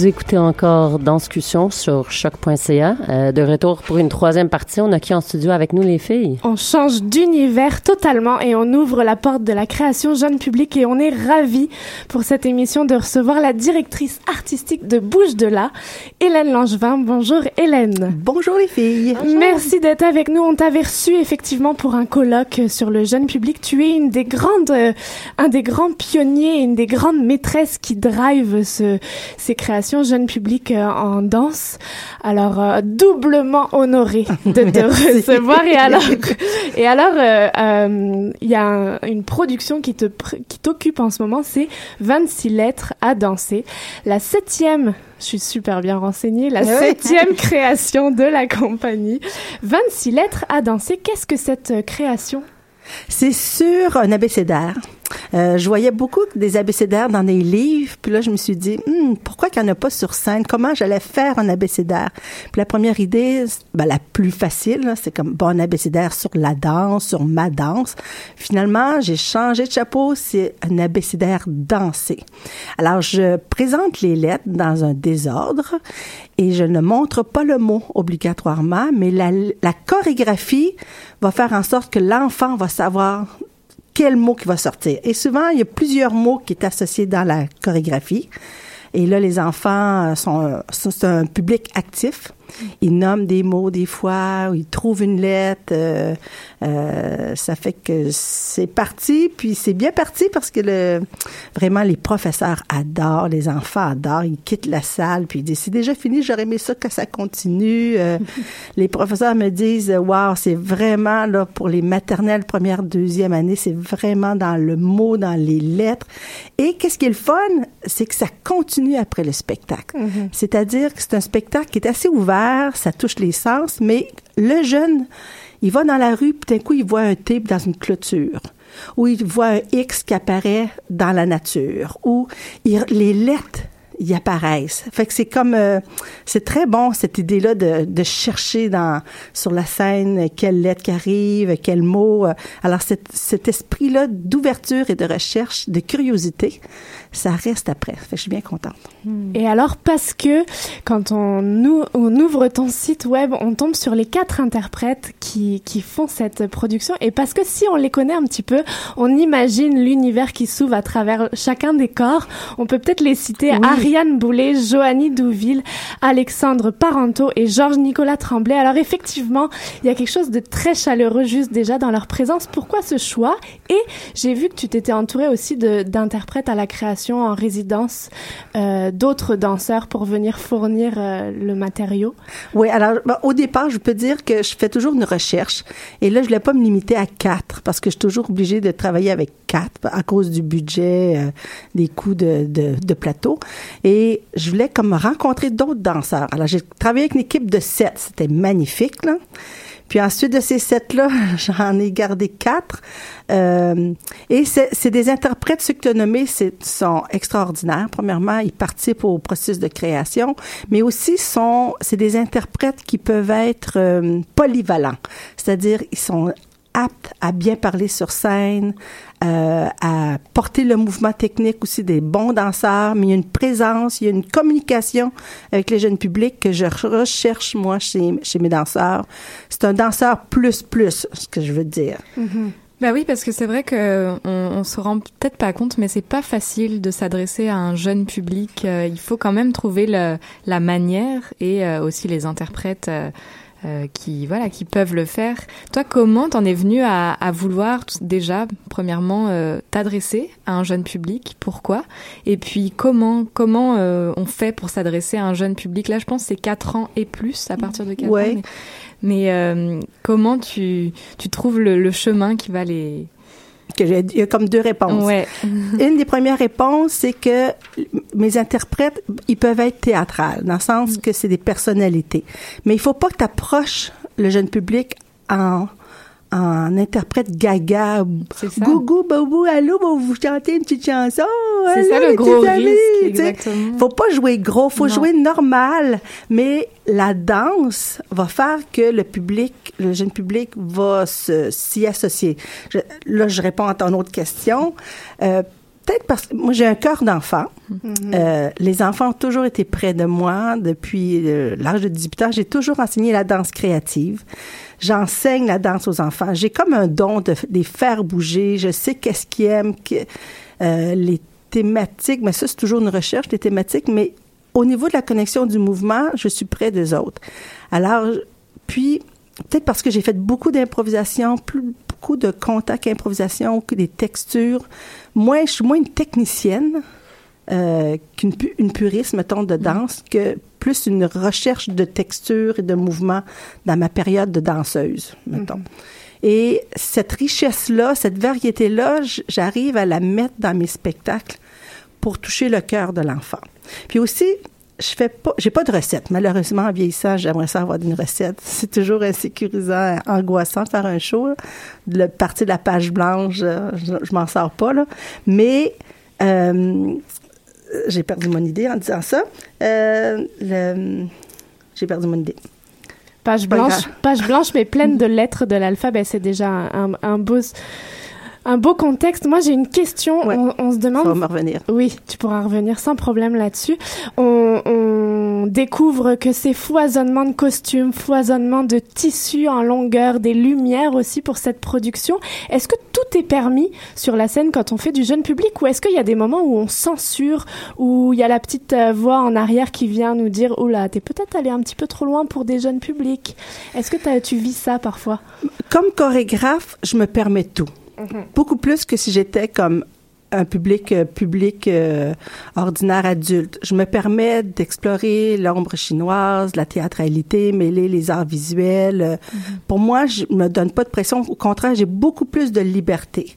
Vous écoutez encore Danscussion sur choc.ca. Euh, de retour pour une troisième partie. On a qui en studio avec nous, les filles? On change d'univers totalement et on ouvre la porte de la création jeune public et on est ravis pour cette émission de recevoir la directrice artistique de Bouge de là, Hélène Langevin. Bonjour Hélène. Bonjour les filles. Merci d'être avec nous. On t'avait reçu effectivement pour un colloque sur le jeune public. Tu es une des grandes, euh, un des grands pionniers, une des grandes maîtresses qui drive ce, ces créations jeunes public euh, en danse. Alors euh, doublement honoré de te recevoir et alors et alors euh, il y a un- une production qui te qui t'occupe en ce moment, c'est 26 lettres à danser, la septième. Je suis super bien renseignée. La septième création de la compagnie. 26 lettres à danser. Qu'est-ce que cette création? C'est sur un abécédaire. Euh, je voyais beaucoup des abécédaires dans des livres, puis là je me suis dit Hmm, pourquoi qu'il n'y en a pas sur scène? Comment j'allais faire un abécédaire? Puis la première idée, ben, la plus facile, c'est comme bon un abécédaire sur la danse, sur ma danse. Finalement, j'ai changé de chapeau, c'est un abécédaire dansé. Alors je présente les lettres dans un désordre et je ne montre pas le mot obligatoirement, mais la chorégraphie va faire en sorte que l'enfant va savoir quel mot qui va sortir. Et souvent, il y a plusieurs mots qui est associés dans la chorégraphie. Et là, les enfants sont, sont- c'est un public actif. Ils nomment des mots des fois, ou ils trouvent une lettre. euh, euh, ça fait que c'est parti, puis c'est bien parti parce que le, vraiment les professeurs adorent, les enfants adorent. Ils quittent la salle, puis ils disent c'est déjà fini, j'aurais aimé ça que ça continue. Euh, les professeurs me disent waouh, c'est vraiment là pour les maternelles première, deuxième année, c'est vraiment dans le mot, dans les lettres. Et qu'est-ce qui est le fun, c'est que ça continue après le spectacle. C'est-à-dire que c'est un spectacle qui est assez ouvert, ça touche les sens, mais le jeune, il va dans la rue, puis d'un coup, il voit un type dans une clôture, ou il voit un X qui apparaît dans la nature, ou il- les lettres y apparaissent. Fait que c'est comme euh, c'est très bon cette idée-là de, chercher sur la scène quelle lettre qui arrive, quel mot. euh. Alors cet esprit-là d'ouverture et de recherche, de curiosité, ça reste après. Fait que je suis bien contente. Et alors parce que quand on, ouvre ton site web, on tombe sur les quatre interprètes qui, qui font cette production. Et parce que si on les connaît un petit peu, on imagine l'univers qui s'ouvre à travers chacun des corps. On peut peut-être les citer Ariane Boulet, Joanie Douville, Alexandre Parento et Georges Nicolas Tremblay. Alors effectivement, il y a quelque chose de très chaleureux juste déjà dans leur présence. Pourquoi ce choix? Et j'ai vu que tu t'étais entouré aussi d'interprètes à la création en résidence, euh, d'autres danseurs pour venir fournir euh, le matériau. Oui, alors ben, au départ, je peux dire que je fais toujours une recherche. Et là, je voulais pas me limiter à quatre parce que je suis toujours obligée de travailler avec quatre à cause du budget, euh, des coûts de, de, de plateau. Et je voulais comme rencontrer d'autres danseurs. Alors, j'ai travaillé avec une équipe de sept. C'était magnifique, là. Puis ensuite de ces sept-là, j'en ai gardé quatre. Euh, et c'est des interprètes, ceux que tu as nommés, c'est- sont extraordinaires. Premièrement, ils participent au processus de création, mais aussi sont, c'est des interprètes qui peuvent être euh, polyvalents. C'est-à-dire, ils sont aptes à bien parler sur scène, euh, à porter le mouvement technique aussi des bons danseurs, mais il y a une présence, il y a une communication avec les jeunes publics que je recherche, moi, chez, mes danseurs. C'est un danseur plus plus, ce que je veux dire. Bah oui, parce que c'est vrai que on, se rend peut-être pas compte, mais c'est pas facile de s'adresser à un jeune public. Euh, il faut quand même trouver la manière et euh, aussi les interprètes euh, qui voilà qui peuvent le faire. Toi, comment t'en es venu à, à vouloir déjà premièrement euh, t'adresser à un jeune public? Pourquoi? Et puis comment comment euh, on fait pour s'adresser à un jeune public? Là, je pense que c'est 4 ans et plus à partir de 4 Ouais. ans. Mais, mais, euh, comment tu tu trouves le, le chemin qui va les Que j'ai- il y a comme deux réponses. Ouais. Une des premières réponses, c'est que mes interprètes, ils peuvent être théâtrales, dans le sens que c'est des personnalités. Mais il faut pas que tu approches le jeune public en en interprète gaga, gougou, babou, allô, vous chantez une petite chanson? C'est ça le gros risque, exactement. Faut pas jouer gros, faut Non. jouer normal. Mais la danse va faire que le public, le jeune public va s'y associer. Je- là, je réponds à ton autre question. Euh, peut-être parce que moi j'ai un cœur d'enfant. Euh, les enfants ont toujours été près de moi depuis euh, l'âge de 18 ans. J'ai toujours enseigné la danse créative. J'enseigne la danse aux enfants. J'ai comme un don de les faire bouger. Je sais qu'est-ce qu'ils aiment, que, euh, les thématiques. Mais ça, c'est toujours une recherche des thématiques. Mais au niveau de la connexion du mouvement, je suis près des autres. Alors, puis, peut-être parce que j'ai fait beaucoup d'improvisation, plus, beaucoup de contacts improvisation, des textures. Moi, je suis moins une technicienne euh, qu'une une puriste, mettons, de danse, que plus une recherche de texture et de mouvement dans ma période de danseuse, mettons. Et cette richesse-là, cette variété-là, j'arrive à la mettre dans mes spectacles pour toucher le cœur de l'enfant. Puis aussi, je fais pas, j'ai pas de recette. Malheureusement, en vieillissant, j'aimerais ça avoir une recette. C'est toujours insécurisant, angoissant de faire un show. là. Le parti de la page blanche, euh, je, je m'en sors pas là. Mais euh, j'ai perdu mon idée en disant ça. Euh, le- j'ai perdu mon idée. Page blanche, page blanche, mais pleine de lettres de l'alphabet. C'est déjà un, un- un beau, un beau contexte. Moi, j'ai une question. Ouais. On, on se demande. Ça va me revenir. Oui, tu pourras revenir sans problème là-dessus. On, on découvre que c'est foisonnement de costumes, foisonnement de tissus en longueur, des lumières aussi pour cette production. Est-ce que tout est permis sur la scène quand on fait du jeune public ou est-ce qu'il y a des moments où on censure, où il y a la petite euh, voix en arrière qui vient nous dire « Oh là, t'es peut-être allé un petit peu trop loin pour des jeunes publics ». Est-ce que tu vis ça parfois? Comme chorégraphe, je me permets tout. Beaucoup plus que si j'étais comme un public euh, public euh, ordinaire adulte. Je me permets d'explorer l'ombre chinoise, la théâtralité, mêler les arts visuels. Euh, Pour moi, je me donne pas de pression. Au contraire, j'ai beaucoup plus de liberté.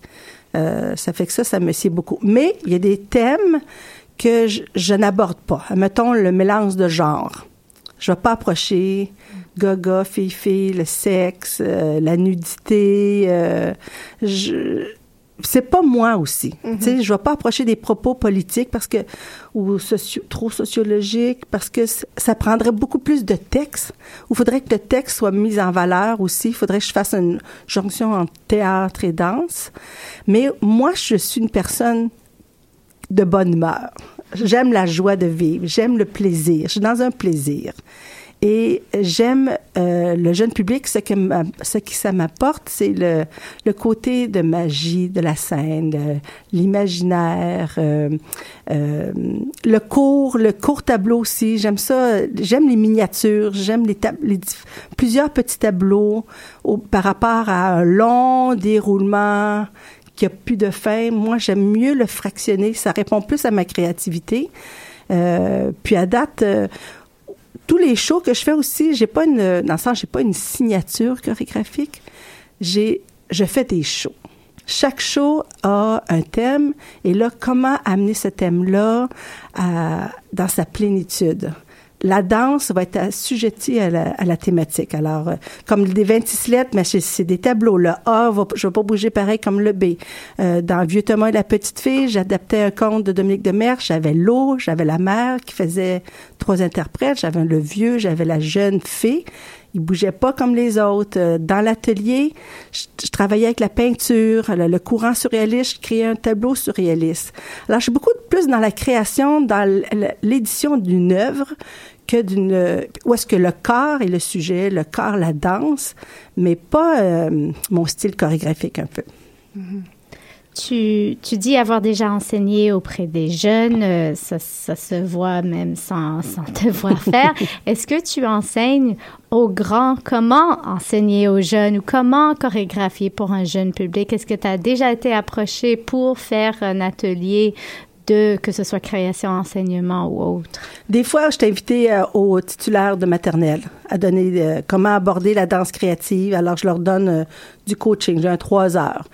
Euh, ça fait que ça, ça me sied beaucoup. Mais il y a des thèmes que je, je n'aborde pas. Mettons le mélange de genres. Je vais pas approcher gaga, fille-fille, le sexe, euh, la nudité. Euh, je c'est pas moi aussi. Tu sais, je vais pas approcher des propos politiques parce que ou socio- trop sociologiques parce que ça prendrait beaucoup plus de texte. Il faudrait que le texte soit mis en valeur aussi. Il faudrait que je fasse une jonction entre théâtre et danse. Mais moi, je suis une personne de bonne humeur. J'aime la joie de vivre, j'aime le plaisir, je suis dans un plaisir. Et j'aime euh, le jeune public, ce que, ce que ça m'apporte, c'est le, le côté de magie de la scène, l'imaginaire, euh, euh, le court, le court tableau aussi. J'aime ça. J'aime les miniatures, j'aime les, les plusieurs petits tableaux au- par rapport à un long déroulement qui a plus de fin. Moi, j'aime mieux le fractionner. Ça répond plus à ma créativité. Euh, puis à date, euh, tous les shows que je fais aussi, j'ai pas une, dans le sens, j'ai pas une signature chorégraphique. J'ai, je fais des shows. Chaque show a un thème et là, comment amener ce thème-là dans sa plénitude? La danse va être assujettie à la, thématique. Alors, euh, comme des 26 lettres, mais c'est, des tableaux. Le A, va, je vais pas bouger pareil comme le B. Euh, dans Vieux Thomas et la petite fille, j'adaptais un conte de Dominique Demers. J'avais l'eau, j'avais la mère qui faisait trois interprètes. J'avais le vieux, j'avais la jeune fée. Ils bougeaient pas comme les autres. Euh, Dans l'atelier, je, travaillais avec la peinture, le, le courant surréaliste, je créais un tableau surréaliste. Alors, je suis beaucoup plus dans la création, dans l'édition d'une œuvre que d'une où est-ce que le corps est le sujet, le corps la danse, mais pas euh, mon style chorégraphique un peu. Tu, tu dis avoir déjà enseigné auprès des jeunes, euh, ça, ça se voit même sans, sans te voir faire. Est-ce que tu enseignes aux grands? Comment enseigner aux jeunes ou comment chorégraphier pour un jeune public? Est-ce que tu as déjà été approché pour faire un atelier que ce soit création, enseignement ou autre? Des fois, je t'ai invité euh, aux titulaires de maternelle à donner euh, comment aborder la danse créative. Alors, je leur donne euh, du coaching. J'ai un trois heures.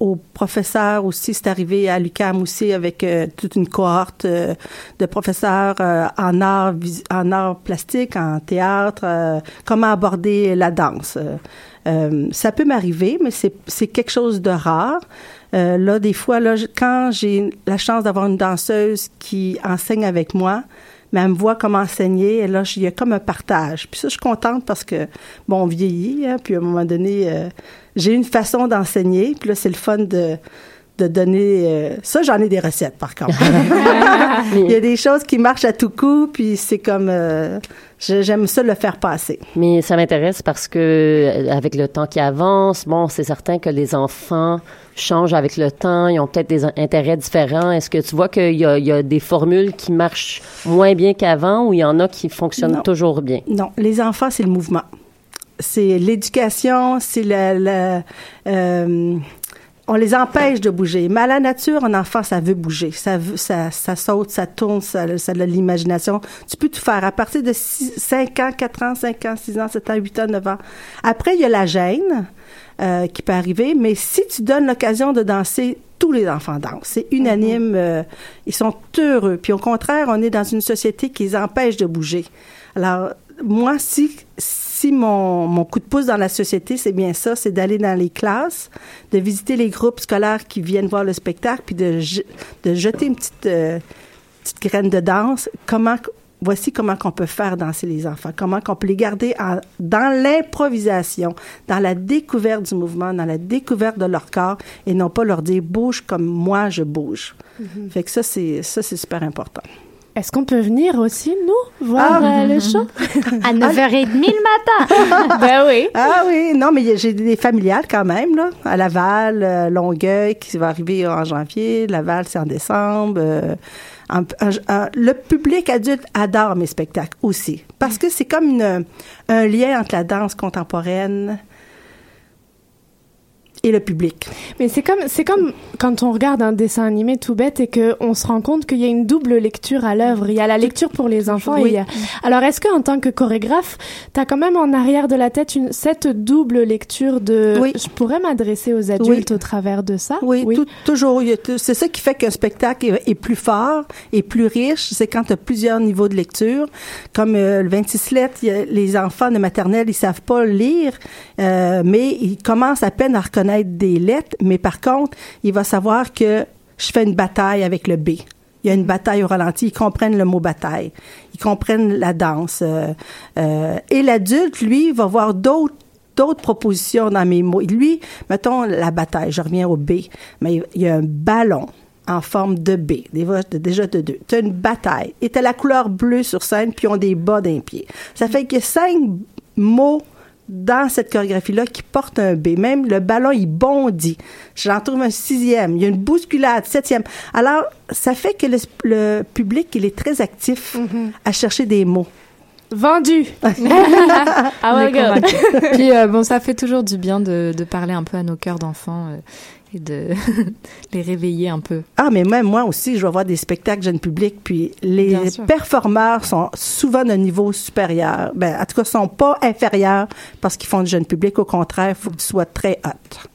Aux professeurs aussi, c'est arrivé à l'UQAM aussi avec toute une cohorte de professeurs en art, en art plastique, en théâtre, comment aborder la danse. Ça peut m'arriver, mais c'est quelque chose de rare. Euh, là, des fois, là, quand j'ai la chance d'avoir une danseuse qui enseigne avec moi, mais elle me voit comment enseigner, et là, il y a comme un partage. Puis ça, je suis contente parce que, bon, on vieillit, hein, puis à un moment donné, euh, j'ai une façon d'enseigner, puis là, c'est le fun de de donner euh, ça j'en ai des recettes par contre il y a des choses qui marchent à tout coup puis c'est comme euh, j'aime ça le faire passer Mais ça m'intéresse parce que euh, avec le temps qui avance, bon, c'est certain que les enfants changent avec le temps, ils ont peut-être des in- intérêts différents. Est-ce que tu vois qu'il y a, il y a des formules qui marchent moins bien qu'avant ou il y en a qui fonctionnent Non. toujours bien? non les enfants c'est le mouvement c'est l'éducation c'est le, le- euh, on les empêche de bouger. Mais à la nature, un enfant, ça veut bouger. Ça, veut, ça, ça saute, ça tourne, ça, ça a de l'imagination. Tu peux tout faire. À partir de 6, 5 ans, 4 ans, 5 ans, 6 ans, 7 ans, 8 ans, 9 ans. Après, il y a la gêne euh, qui peut arriver. Mais si tu donnes l'occasion de danser, tous les enfants dansent. C'est unanime. euh, ils sont heureux. Puis au contraire, on est dans une société qui les empêche de bouger. Alors, moi, si, si mon, mon coup de pouce dans la société, c'est bien ça, c'est d'aller dans les classes, de visiter les groupes scolaires qui viennent voir le spectacle, puis de, je- de jeter une petite, euh, petite graine de danse. Comment, voici comment qu'on peut faire danser les enfants, comment qu'on peut les garder en- dans l'improvisation, dans la découverte du mouvement, dans la découverte de leur corps, et non pas leur dire bouge comme moi je bouge. Fait que ça, c'est ça, c'est super important. Est-ce qu'on peut venir aussi, nous, voir Ah. euh, le show? À 9h30 le matin. ben oui. Ah oui, non, mais j'ai des familiales quand même, là. À Laval, euh, Longueuil, qui va arriver en janvier. Laval, c'est en décembre. euh, en- en- en- le public adulte adore mes spectacles aussi. Parce que c'est comme une, un lien entre la danse contemporaine et le public. Mais c'est comme, c'est comme quand on regarde un dessin animé tout bête et qu'on se rend compte qu'il y a une double lecture à l'œuvre. Il y a la lecture pour les enfants et il y a... Alors, est-ce qu'en tant que chorégraphe, tu as quand même en arrière de la tête une, cette double lecture de Oui. je pourrais m'adresser aux adultes au travers de ça? Oui, tout- toujours. C'est ça qui fait qu'un spectacle est, plus fort et plus riche. C'est quand tu as plusieurs niveaux de lecture. Comme euh, le 26 lettres, a- les enfants de maternelle, ils savent pas lire, euh, mais ils commencent à peine à reconnaître des lettres. Mais par contre, il va savoir que je fais une bataille avec le B. Il y a une bataille au ralenti. Ils comprennent le mot bataille. Ils comprennent la danse. euh, euh, et l'adulte, lui, va voir d'autres d'autres propositions dans mes mots. Lui, mettons la bataille, je reviens au B, mais il y a un ballon en forme de B, déjà de, deux. Tu as une bataille et tu as la couleur bleue sur scène, puis ont des bas d'un pied. Ça fait a cinq mots dans cette chorégraphie-là qui portent un B. Même le ballon, il bondit. J'en trouve un sixième. Il y a une bousculade, septième. Alors, ça fait que le, le public, il est très actif à chercher des mots. Vendu! Ah go. Puis euh, bon, ça fait toujours du bien de, de parler un peu à nos cœurs d'enfants euh, et de les réveiller un peu. Ah, mais même moi aussi, je vais voir des spectacles jeunes publics, puis les performeurs sont souvent d'un niveau supérieur. Ben, en tout cas, sont pas inférieurs parce qu'ils font du jeune public. Au contraire, il faut tu sois très hot.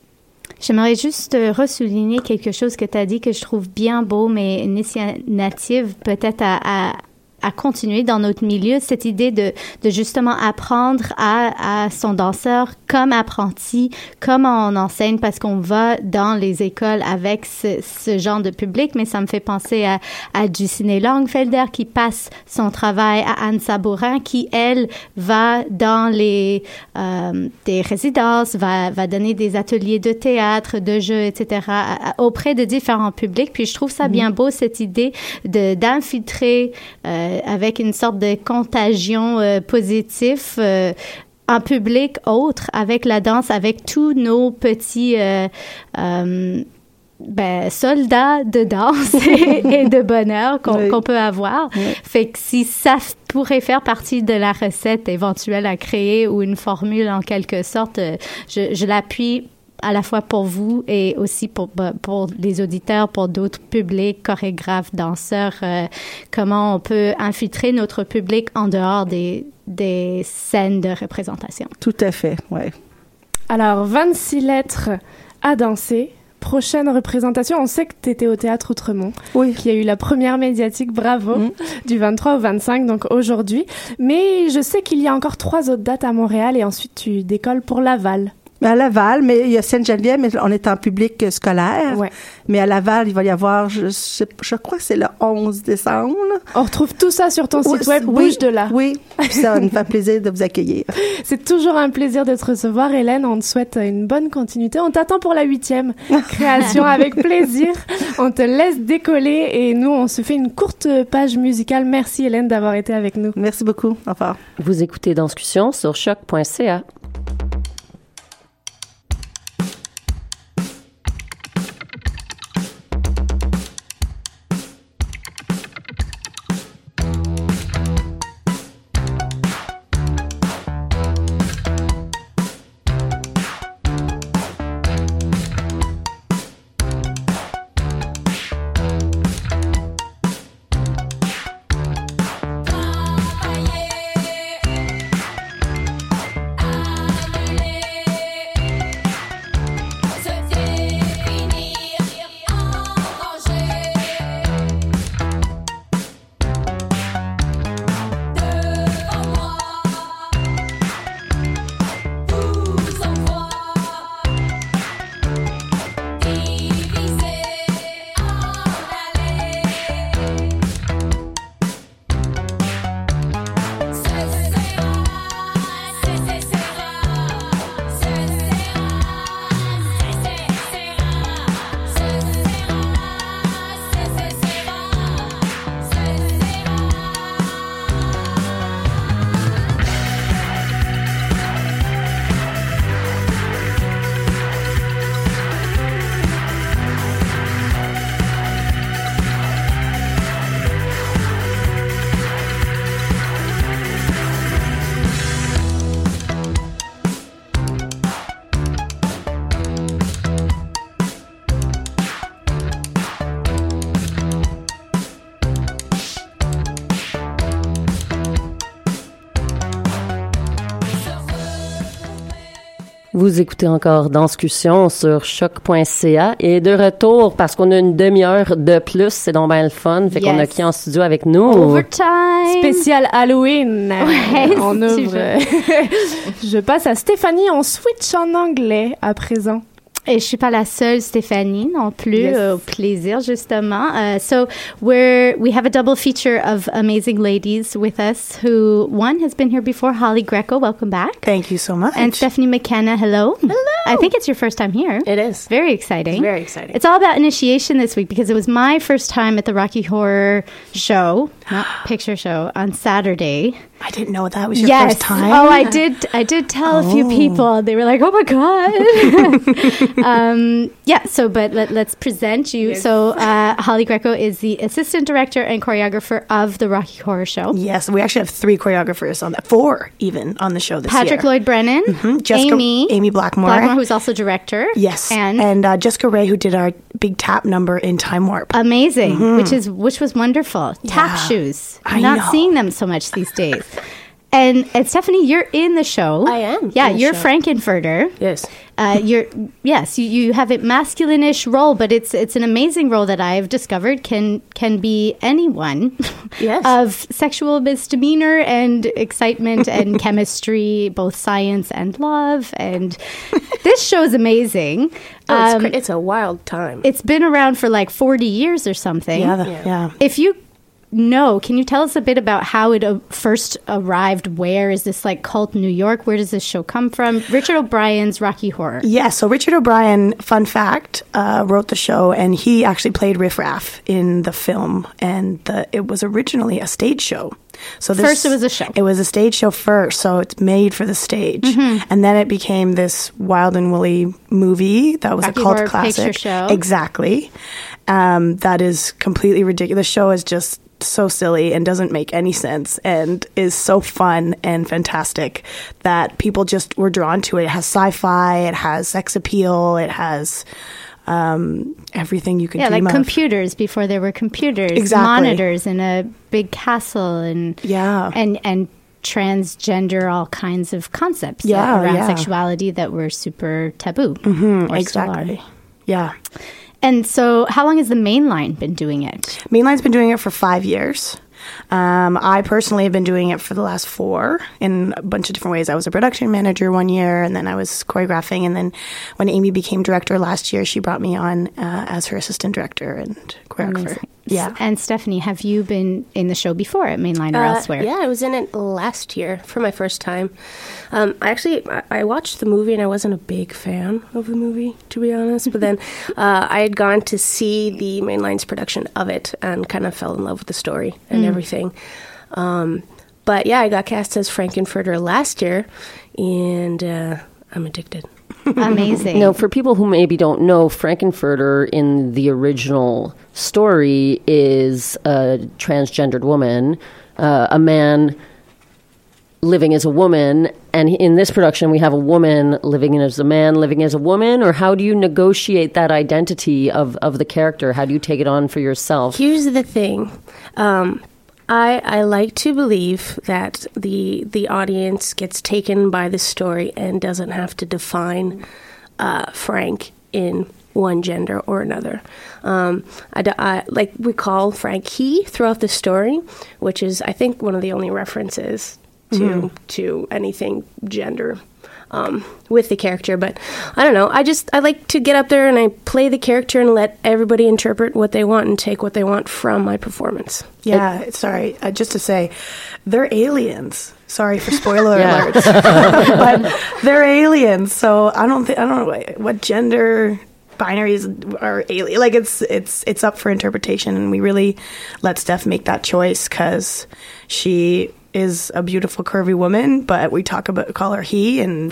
J'aimerais juste euh, ressouligner quelque chose que tu as dit que je trouve bien beau, mais une initiative peut-être à, à, à continuer dans notre milieu, cette idée de, de justement apprendre à, à son danseur comme apprenti, comment on enseigne, parce qu'on va dans les écoles avec ce, ce genre de public, mais ça me fait penser à, à Justine Langfelder qui passe son travail à Anne Sabourin, qui, elle, va dans les euh, des résidences, va, va donner des ateliers de théâtre, de jeux, etc., auprès de différents publics. Puis je trouve ça bien beau, cette idée de d'infiltrer euh, avec une sorte de contagion euh, positive euh, un public autre avec la danse, avec tous nos petits euh, euh, ben, soldats de danse et, et de bonheur qu'on Oui. peut avoir. Fait que si ça pourrait faire partie de la recette éventuelle à créer ou une formule en quelque sorte, euh, je, je l'appuie à la fois pour vous et aussi pour, bah, pour les auditeurs, pour d'autres publics, chorégraphes, danseurs, euh, comment on peut infiltrer notre public en dehors des, des scènes de représentation. Tout à fait, ouais. Alors, 26 lettres à danser. Prochaine représentation, on sait que tu étais au Théâtre Outremont, Oui. qui a eu la première médiatique, bravo, Mm. du 23 au 25, donc aujourd'hui. Mais je sais qu'il y a encore trois autres dates à Montréal et ensuite tu décolles pour Laval. Mais à Laval, mais il y a Sainte-Geneviève, mais on est en public euh, scolaire. Ouais. Mais à Laval, il va y avoir, je, je, je crois que c'est le 11 décembre. On retrouve tout ça sur ton Oui, site web, oui, bouge de là. Oui, Puis ça nous fait plaisir de vous accueillir. C'est toujours un plaisir de te recevoir, Hélène. On te souhaite une bonne continuité. On t'attend pour la huitième création avec plaisir. On te laisse décoller et nous, on se fait une courte page musicale. Merci, Hélène, d'avoir été avec nous. Merci beaucoup. Au revoir. Vous écoutez Danscussion sur choc.ca. Vous écoutez encore Danscussion sur choc.ca et de retour parce qu'on a une demi-heure de plus, c'est donc bien le fun. Fait qu'on a qui en studio avec nous? Overtime. Spécial Halloween. Ouais, on si tu ouvre. Je passe à Stéphanie. On switch en anglais à présent. Et je suis pas la seule, Stéphanie, non plus. Yes. au plaisir, justement. Uh, so we're we have a double feature of amazing ladies with us. Who one has been here before, Holly Greco. Welcome back. Thank you so much. And Stephanie McKenna. Hello. Hello. I think it's your first time here. it is. Very exciting. It's very exciting. It's all about initiation this week because it was my first time at the Rocky Horror Show, not picture show, on Saturday. I didn't know that was your yes. first time. Oh, I did. I did tell a few Oh. people. They were like, "Oh my god." um, yeah. So, but let, let's present you. So, uh, Holly Greco is the assistant director and choreographer of the Rocky Horror Show. Yes, we actually have three choreographers on that, four even on the show this Patrick year. Patrick Lloyd Brennan, Mhm, Jessica, Amy, Amy Blackmore, Blackmore, who's also director. yes, and and uh, Jessica Ray, who did our big tap number in Time Warp. amazing, mm-hmm. which is which was wonderful. Tap Yeah. shoes. I I'm not know. seeing them so much these days. And, and Stephanie, you're in the show. I am Yeah, in you're show. Frankenfurter. yes, Uh, you're yes, you, you have a masculine-ish role, but it's it's an amazing role that I've discovered can can be anyone Yes. of sexual misdemeanor and excitement and chemistry, both science and love. And this show is amazing. Oh, it's, Um, cra- it's a wild time. it's been around for like 40 years or something. yeah, the- yeah. If you know, can you tell us a bit about how it uh, first arrived? Where is this like cult New York? Where does this show come from? Richard O'Brien's Rocky Horror. Yeah, so Richard O'Brien, fun fact, uh, wrote the show, and he actually played Riff Raff in the film, and the, it was originally a stage show. So this, First it was a show. It was a stage show first, so it's made for the stage, Mm-hmm. and then it became this Wild and Woolly movie that was Rocky a cult Horror classic. Exactly. Um, that is completely ridiculous. The show is just so silly and doesn't make any sense and is so fun and fantastic that people just were drawn to it. It has sci-fi, it has sex appeal, it has um, everything you could Yeah, like of. computers before there were computers, Exactly. monitors in a big castle, and Yeah. and and transgender, all kinds of concepts Yeah, around yeah. sexuality that were super taboo. Mhm, are. exactly. Yeah. And so, how long has the main line been doing it? Mainline's been doing it for five years. Um, I personally have been doing it for the last four in a bunch of different ways. I was a production manager one year, and then I was choreographing. And then when Amy became director last year, she brought me on uh, as her assistant director and choreographer. Amazing. Yeah. And Stephanie, have you been in the show before at Mainline or Uh, elsewhere? Yeah, I was in it last year for my first time. Um, I actually I, I watched the movie and I wasn't a big fan of the movie, to be honest. But then uh, I had gone to see the Mainline's production of it and kind of fell in love with the story and Mm. everything. Um, but yeah, I got cast as Frankenfurter last year, and uh, I'm addicted. Amazing. Now, for people who maybe don't know, Frankenfurter in the original story is a transgendered woman, uh, a man living as a woman, and in this production we have a woman living as a man, living as a woman. Or how do you negotiate that identity of of the character? How do you take it on for yourself? Here's the thing. Um, I, I like to believe that the the audience gets taken by the story and doesn't have to define uh, Frank in one gender or another. Um, I, I- like we call Frank he throughout the story, which is I think one of the only references to Mhm. to anything gender um, with the character. But I don't know. I just I like to get up there and I play the character and let everybody interpret what they want and take what they want from my performance. Yeah, sorry. Uh, just to say, they're aliens. Sorry for spoiler Yeah. alerts, but they're aliens. So I don't think I don't know what- what gender binaries are alien. Like it's it's it's up for interpretation, and we really let Steph make that choice because she is a beautiful curvy woman. But we talk about call her he and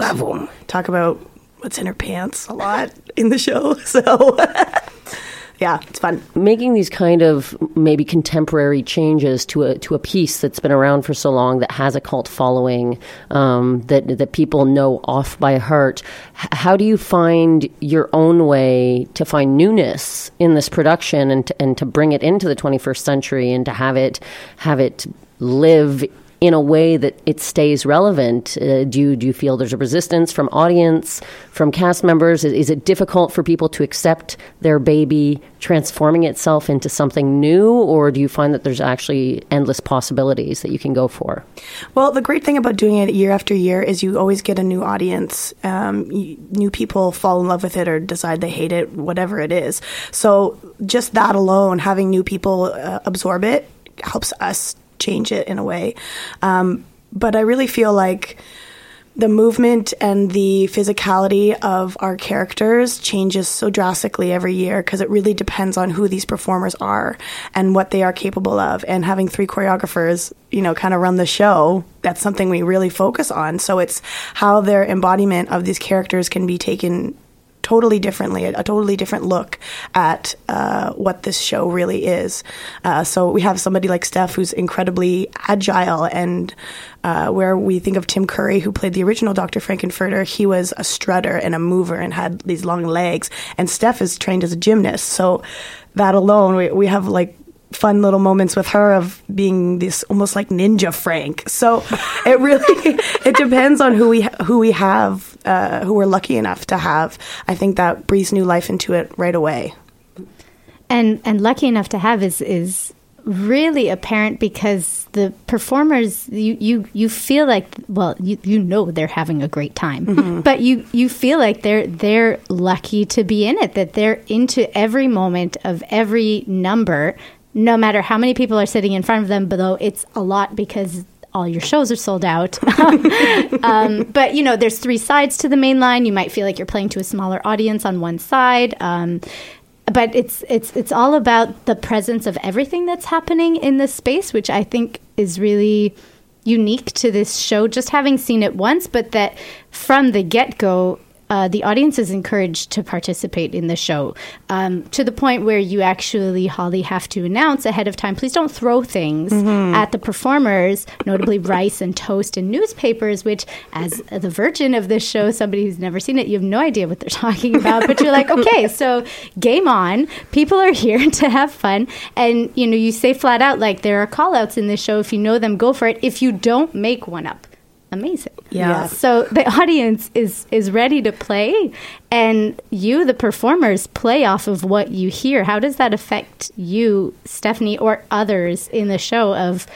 talk about what's in her pants a lot in the show. So yeah, it's fun. making these kind of maybe contemporary changes to a to a piece that's been around for so long that has a cult following um, that that people know off by heart. How do you find your own way to find newness in this production and to, and to bring it into the 21st century and to have it have it live in a way that it stays relevant? Uh, do you do you feel there's a resistance from audience, from cast members? Is, is it difficult for people to accept their baby transforming itself into something new, or do you find that there's actually endless possibilities that you can go for? Well, the great thing about doing it year after year is you always get a new audience. Um, you, new people fall in love with it or decide they hate it, whatever it is. So just that alone, having new people uh, absorb it, helps us change it in a way. Um, but I really feel like the movement and the physicality of our characters changes so drastically every year because it really depends on who these performers are and what they are capable of. And having three choreographers, you know, kind of run the show, that's something we really focus on. So it's how their embodiment of these characters can be taken totally differently, a, a totally different look at uh, what this show really is. Uh, so we have somebody like Steph who's incredibly agile, and uh, where we think of Tim Curry, who played the original Dr. Frankenfurter, he was a strutter and a mover and had these long legs, and Steph is trained as a gymnast. So that alone, we, we have like fun little moments with her of being this almost like ninja Frank. So it really it depends on who we who we have uh, who we're lucky enough to have. I think that breathes new life into it right away. and and lucky enough to have is is really apparent because the performers you you you feel like well you you know they're having a great time Mhm. but you you feel like they're they're lucky to be in it that they're into every moment of every number no matter how many people are sitting in front of them though it's a lot because all your shows are sold out. Um, but you know there's three sides to the main line. You might feel like you're playing to a smaller audience on one side. Um, but it's it's it's all about the presence of everything that's happening in this space which i think is really unique to this show just having seen it once but that from the get-go uh, the audience is encouraged to participate in the show um, to the point where you actually, Holly, have to announce ahead of time please don't throw things Mhm. at the performers, notably rice and toast and newspapers, which, as the virgin of this show, somebody who's never seen it, you have no idea what they're talking about. But you're like, okay, so game on. People are here to have fun. And, you know, you say flat out, like, there are call outs in this show. If you know them, go for it. If you don't, make one up. Amazing. Yeah. So the audience is is ready to play, and you, the performers, play off of what you hear. How does that affect you, Stephanie, or others in the show of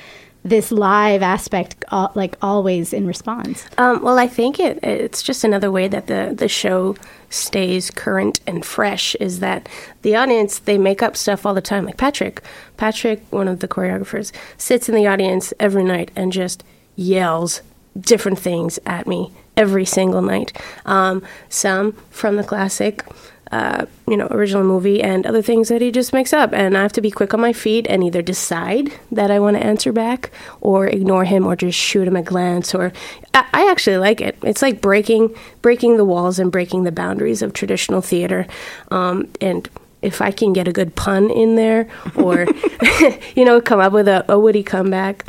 this live aspect, uh, like always in response? Um, well, I think it it's just another way that the the show stays current and fresh is that the audience they make up stuff all the time. Like Patrick, Patrick, one of the choreographers, sits in the audience every night and just yells different things at me every single night. Um, some from the classic, uh, you know, original movie, and other things that he just makes up. And I have to be quick on my feet and either decide that I want to answer back, or ignore him, or just shoot him a glance. Or I, I actually like it. It's like breaking breaking the walls and breaking the boundaries of traditional theater, um, and if I can get a good pun in there or, you know, come up with a, a witty comeback,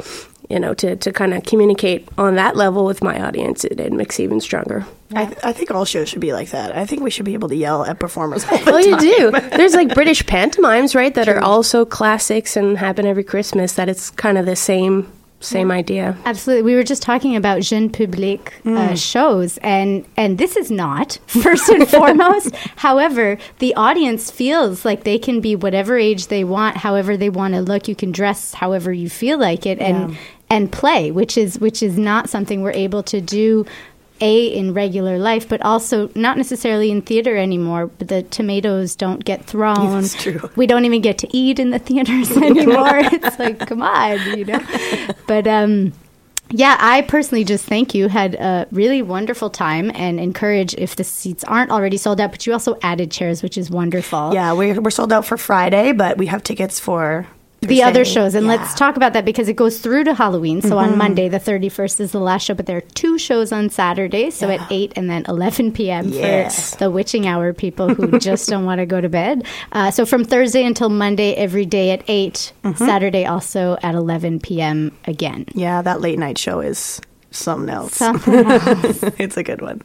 you know, to, to kind of communicate on that level with my audience, it, it makes it even stronger. I, th- I think all shows should be like that. I think we should be able to yell at performers. All the Well, oh, you do. There's like British pantomimes, right, that are also classics and happen every Christmas. That it's kind of the same same idea. Absolutely. We were just talking about jeune public uh, shows, and and this is not first and foremost. However, the audience feels like they can be whatever age they want, however they want to look. You can dress however you feel like it, and Yeah. and play, which is which is not something we're able to do. A in regular life, but also not necessarily in theater anymore. But the tomatoes don't get thrown. That's true. We don't even get to eat in the theaters anymore. it's like, come on, you know. But um, yeah, I personally just thank you. Had a really wonderful time and encourage if the seats aren't already sold out. But you also added chairs, which is wonderful. Yeah, we're, we're sold out for Friday, but we have tickets for the other shows. And Yeah. let's talk about that because it goes through to Halloween. So on Monday, the 31st is the last show, but there are two shows on Saturday. So at 8 and then 11 p.m. Yes. for the witching hour people who just don't want to go to bed. Uh, so from Thursday until Monday, every day at 8, Saturday also at 11 p.m. again. Yeah, that late night show is something else. Something else. it's a good one.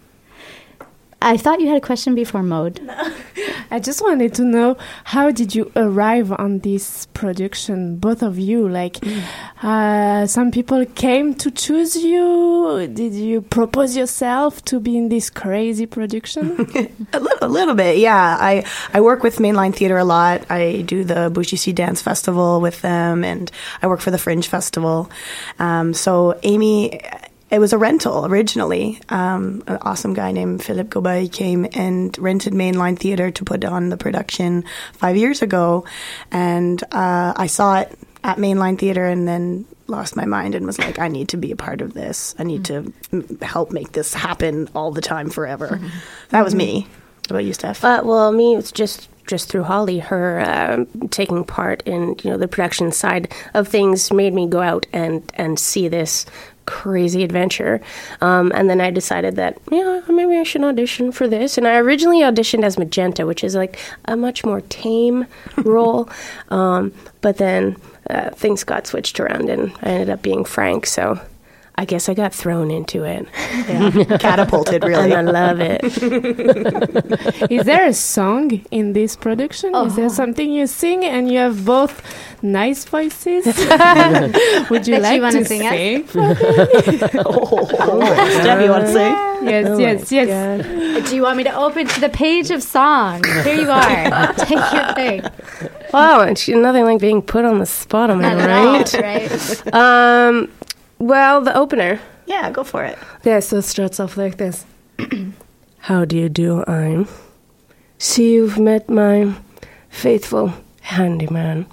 I thought you had a question before mode. I just wanted to know how did you arrive on this production, both of you? Like, uh, some people came to choose you. Did you propose yourself to be in this crazy production? A little, a little bit, yeah. I, I work with Mainline Theater a lot. I do the Bouchisi Dance Festival with them, and I work for the Fringe Festival. Um, so Amy, it was a rental originally. Um, an awesome guy named Philip Gobay came and rented Mainline Theater to put on the production five years ago, and uh, I saw it at Mainline Theater, and then lost my mind and was like, I need to be a part of this. I need to m- help make this happen all the time forever. That was me. What about you, Steph? Uh, well, me, it's just just through Holly, her um taking part in you know the production side of things made me go out and and see this crazy adventure. Um, and then I decided that yeah, maybe I should audition for this. And I originally auditioned as Magenta, which is like a much more tame role. Um, but then uh, things got switched around, and I ended up being Frank. So. I guess I got thrown into it. Yeah. Catapulted, really. And I love it. Is there a song in this production? Is there something you sing and you have both nice voices? Would you That like you wanna to sing us? sing? for me? oh, Steph, you want to say? yes, Oh yes, yes. Do you want me to open to the page of songs? Here you are. Take your pick. Wow, and she, nothing like being put on the spot, am I right? at all, right? right? Um, well, the opener. Yeah, go for it. Yeah, so it starts off like this. How do you do, I'm? See, you've met my faithful handyman.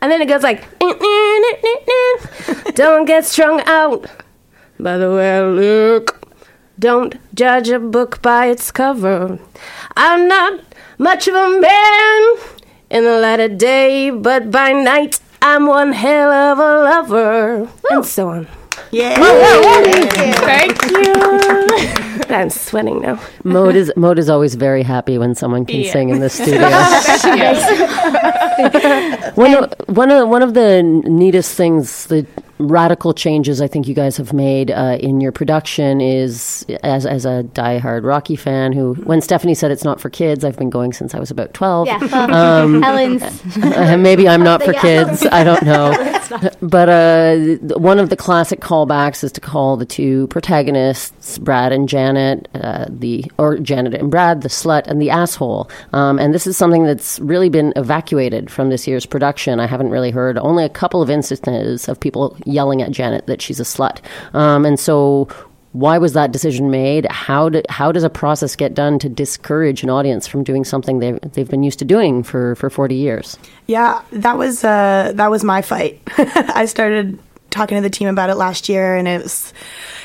And then it goes like, don't get strung out by the way I look. Don't judge a book by its cover. I'm not much of a man in the light of day, but by night I'm one hell of a lover. And so on. Yeah. Thank you. I'm sweating now. Mode is Mode is always very happy when someone can Yeah. sing in the studio. one, of, one of one of the neatest things that radical changes I think you guys have made uh, in your production is as as a diehard Rocky fan who when Stephanie said it's not for kids, I've been going since I was about twelve. Yeah, well, Helen's- uh, maybe I'm not for kids. I don't know. but uh, one of the classic callbacks is to call the two protagonists, Brad and Janet, uh, the or Janet and Brad, the slut and the asshole. Um, and this is something that's really been evacuated from this year's production. I haven't really heard only a couple of instances of people yelling at Janet that she's a slut. Um, and so. Why was that decision made? How do, how does a process get done to discourage an audience from doing something they've, they've been used to doing for, for 40 years? Yeah, that was uh, that was my fight. I started talking to the team about it last year, and it was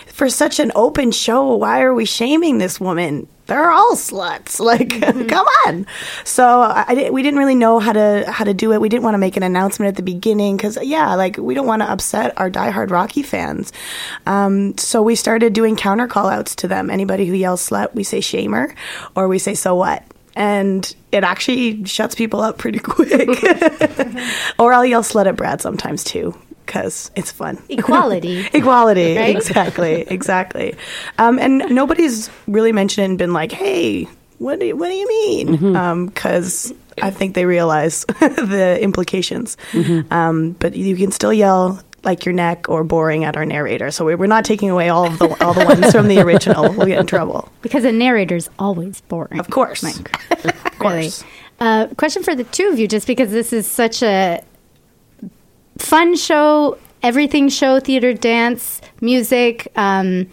for such an open show. Why are we shaming this woman? They're all sluts. Like, come on. So I, I didn't- we didn't really know how to how to do it. We didn't want to make an announcement at the beginning because yeah, like we don't want to upset our diehard Rocky fans. Um, so we started doing counter call outs to them. Anybody who yells slut, we say shamer, or we say so what and it actually shuts people up pretty quick. or I'll yell slut at Brad sometimes too, because it's fun. Equality. Equality. Right? Exactly. Exactly. Um, and nobody's really mentioned it and been like, hey, what do you, what do you mean? Because I think they realize the implications. Um, but you can still yell like your neck or boring at our narrator. So we- we're not taking away all of the all the ones from the original. We'll get in trouble. Because a narrator's always boring. Of course. of course. Uh, question for the two of you, just because this is such a fun show, everything show, theater, dance, music, um,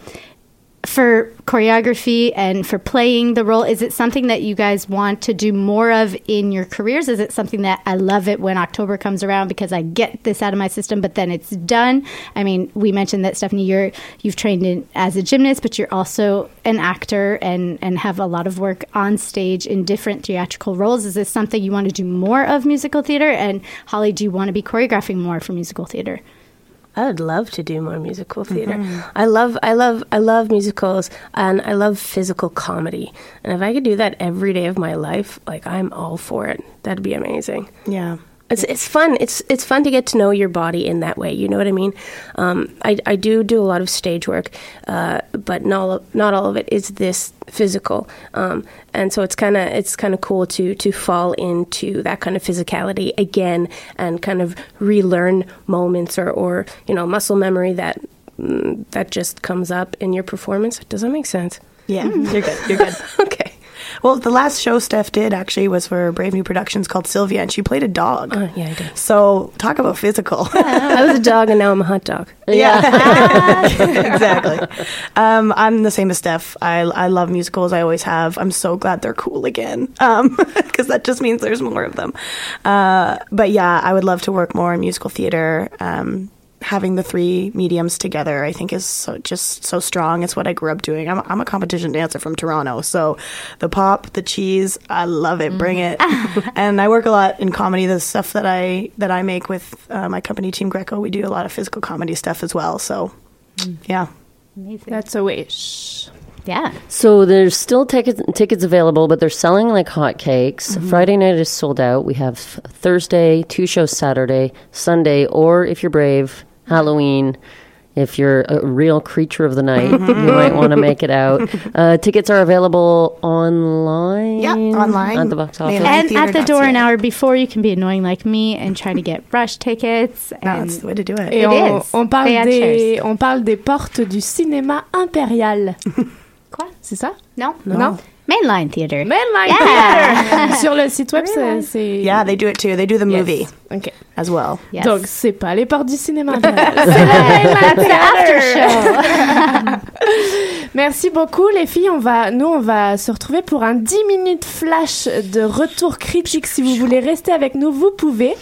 for choreography and for playing the role. Is it something that you guys want to do more of in your careers? Is it something that I love it when October comes around because I get this out of my system, but then it's done? I mean, we mentioned that Stephanie, you're you've trained in as a gymnast, but you're also an actor and and have a lot of work on stage in different theatrical roles. Is this something you want to do more of musical theater? And Holly, do you want to be choreographing more for musical theater? I would love to do more musical theater. Mhm. I love, I love, I love musicals, and I love physical comedy. And if I could do that every day of my life, like I'm all for it. That'd be amazing. Yeah. It's, it's fun. It's it's fun to get to know your body in that way. You know what I mean? Um, I, I do do a lot of stage work, uh, but not all, not all of it is this physical. Um, and so it's kind of it's kind of cool to to fall into that kind of physicality again and kind of relearn moments or or you know muscle memory that mm, that just comes up in your performance. Does that make sense? Yeah, you're good. You're good. okay. Well, the last show Steph did actually was for Brave New Productions called Sylvia, and she played a dog. Oh, yeah, I did. So talk about physical. I was a dog, and now I'm a hot dog. Yeah, exactly. Um, I'm the same as Steph. I I love musicals. I always have. I'm so glad they're cool again, because that just means there's more of them. Uh, but yeah, I would love to work more in musical theater. Um, having the three mediums together, I think, is so, just so strong. It's what I grew up doing. I'm, I'm a competition dancer from Toronto, so the pop, the cheese, I love it. Bring it. Mm-hmm. and I work a lot in comedy. The stuff that I that I make with uh, my company, Team Greco, we do a lot of physical comedy stuff as well. So, mm. yeah, Amazing. That's a wish. Yeah. So there's still tickets tickets available, but they're selling like hotcakes. Mm-hmm. Friday night is sold out. We have Thursday, two shows Saturday, Sunday, or if you're brave, Halloween. If you're a real creature of the night, you might want to make it out. Uh, tickets are available online. Yeah, online. at the box office. And at the door an hour before, you can be annoying like me and try to get rush tickets. And That's the way to do it. Et It on, is. on parle They had des, chairs. on parle des portes du cinéma impérial. Quoi? C'est ça? Non. Non. Mainline theater. Mainline Yeah. Theater. Sur le site web, c'est- c'est... Yeah, they do it too. They do the Yes. movie Ok. as well. Yes. Donc, c'est pas les portes du cinéma c'est Mainline Theater. Merci beaucoup, les filles. On va, nous, on va se retrouver pour un 10 minutes flash de retour critique. Si vous voulez rester avec nous, vous pouvez.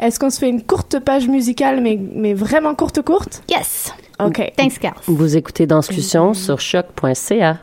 Est-ce qu'on se fait une courte page musicale, mais, mais vraiment courte, courte? Yes. OK. Thanks, gals. Vous écoutez Danscussion sur choc.ca.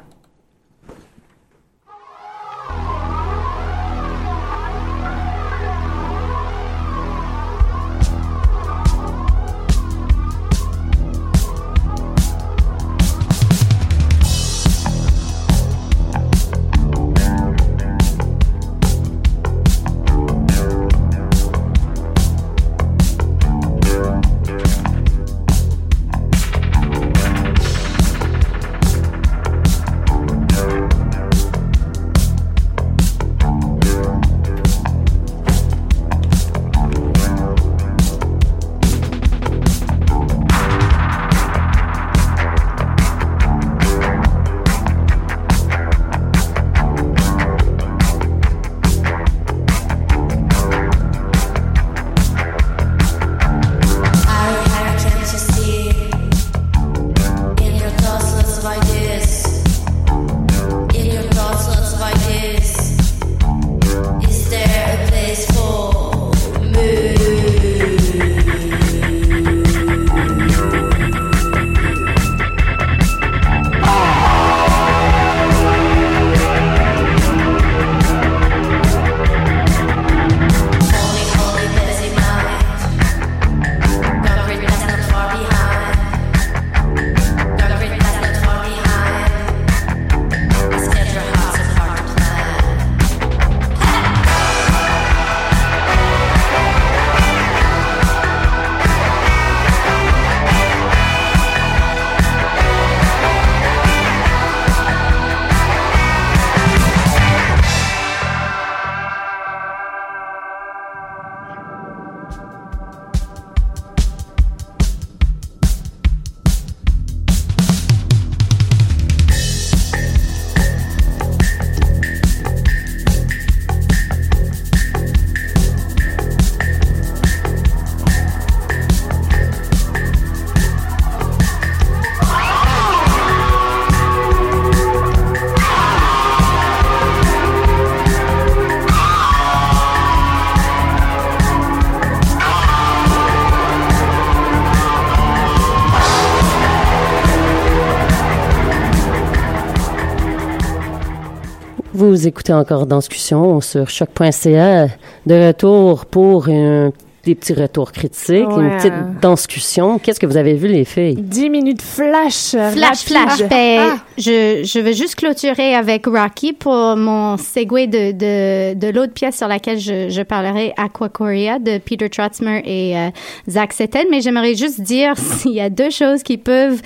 Vous écoutez encore Discussion sur choc.ca. De retour pour un des petits retours critiques, Ouais. une petite discussion. Qu'est-ce que vous avez vu, les filles? 10 minutes flash. Flash, rapide. flash. Ben, je, je vais juste clôturer avec Rocky pour mon segue de, de, de l'autre pièce sur laquelle je, je parlerai, Aquacoria, de Peter Trotzmer et euh, Zach Setten. Mais j'aimerais juste dire s'il y a deux choses qui peuvent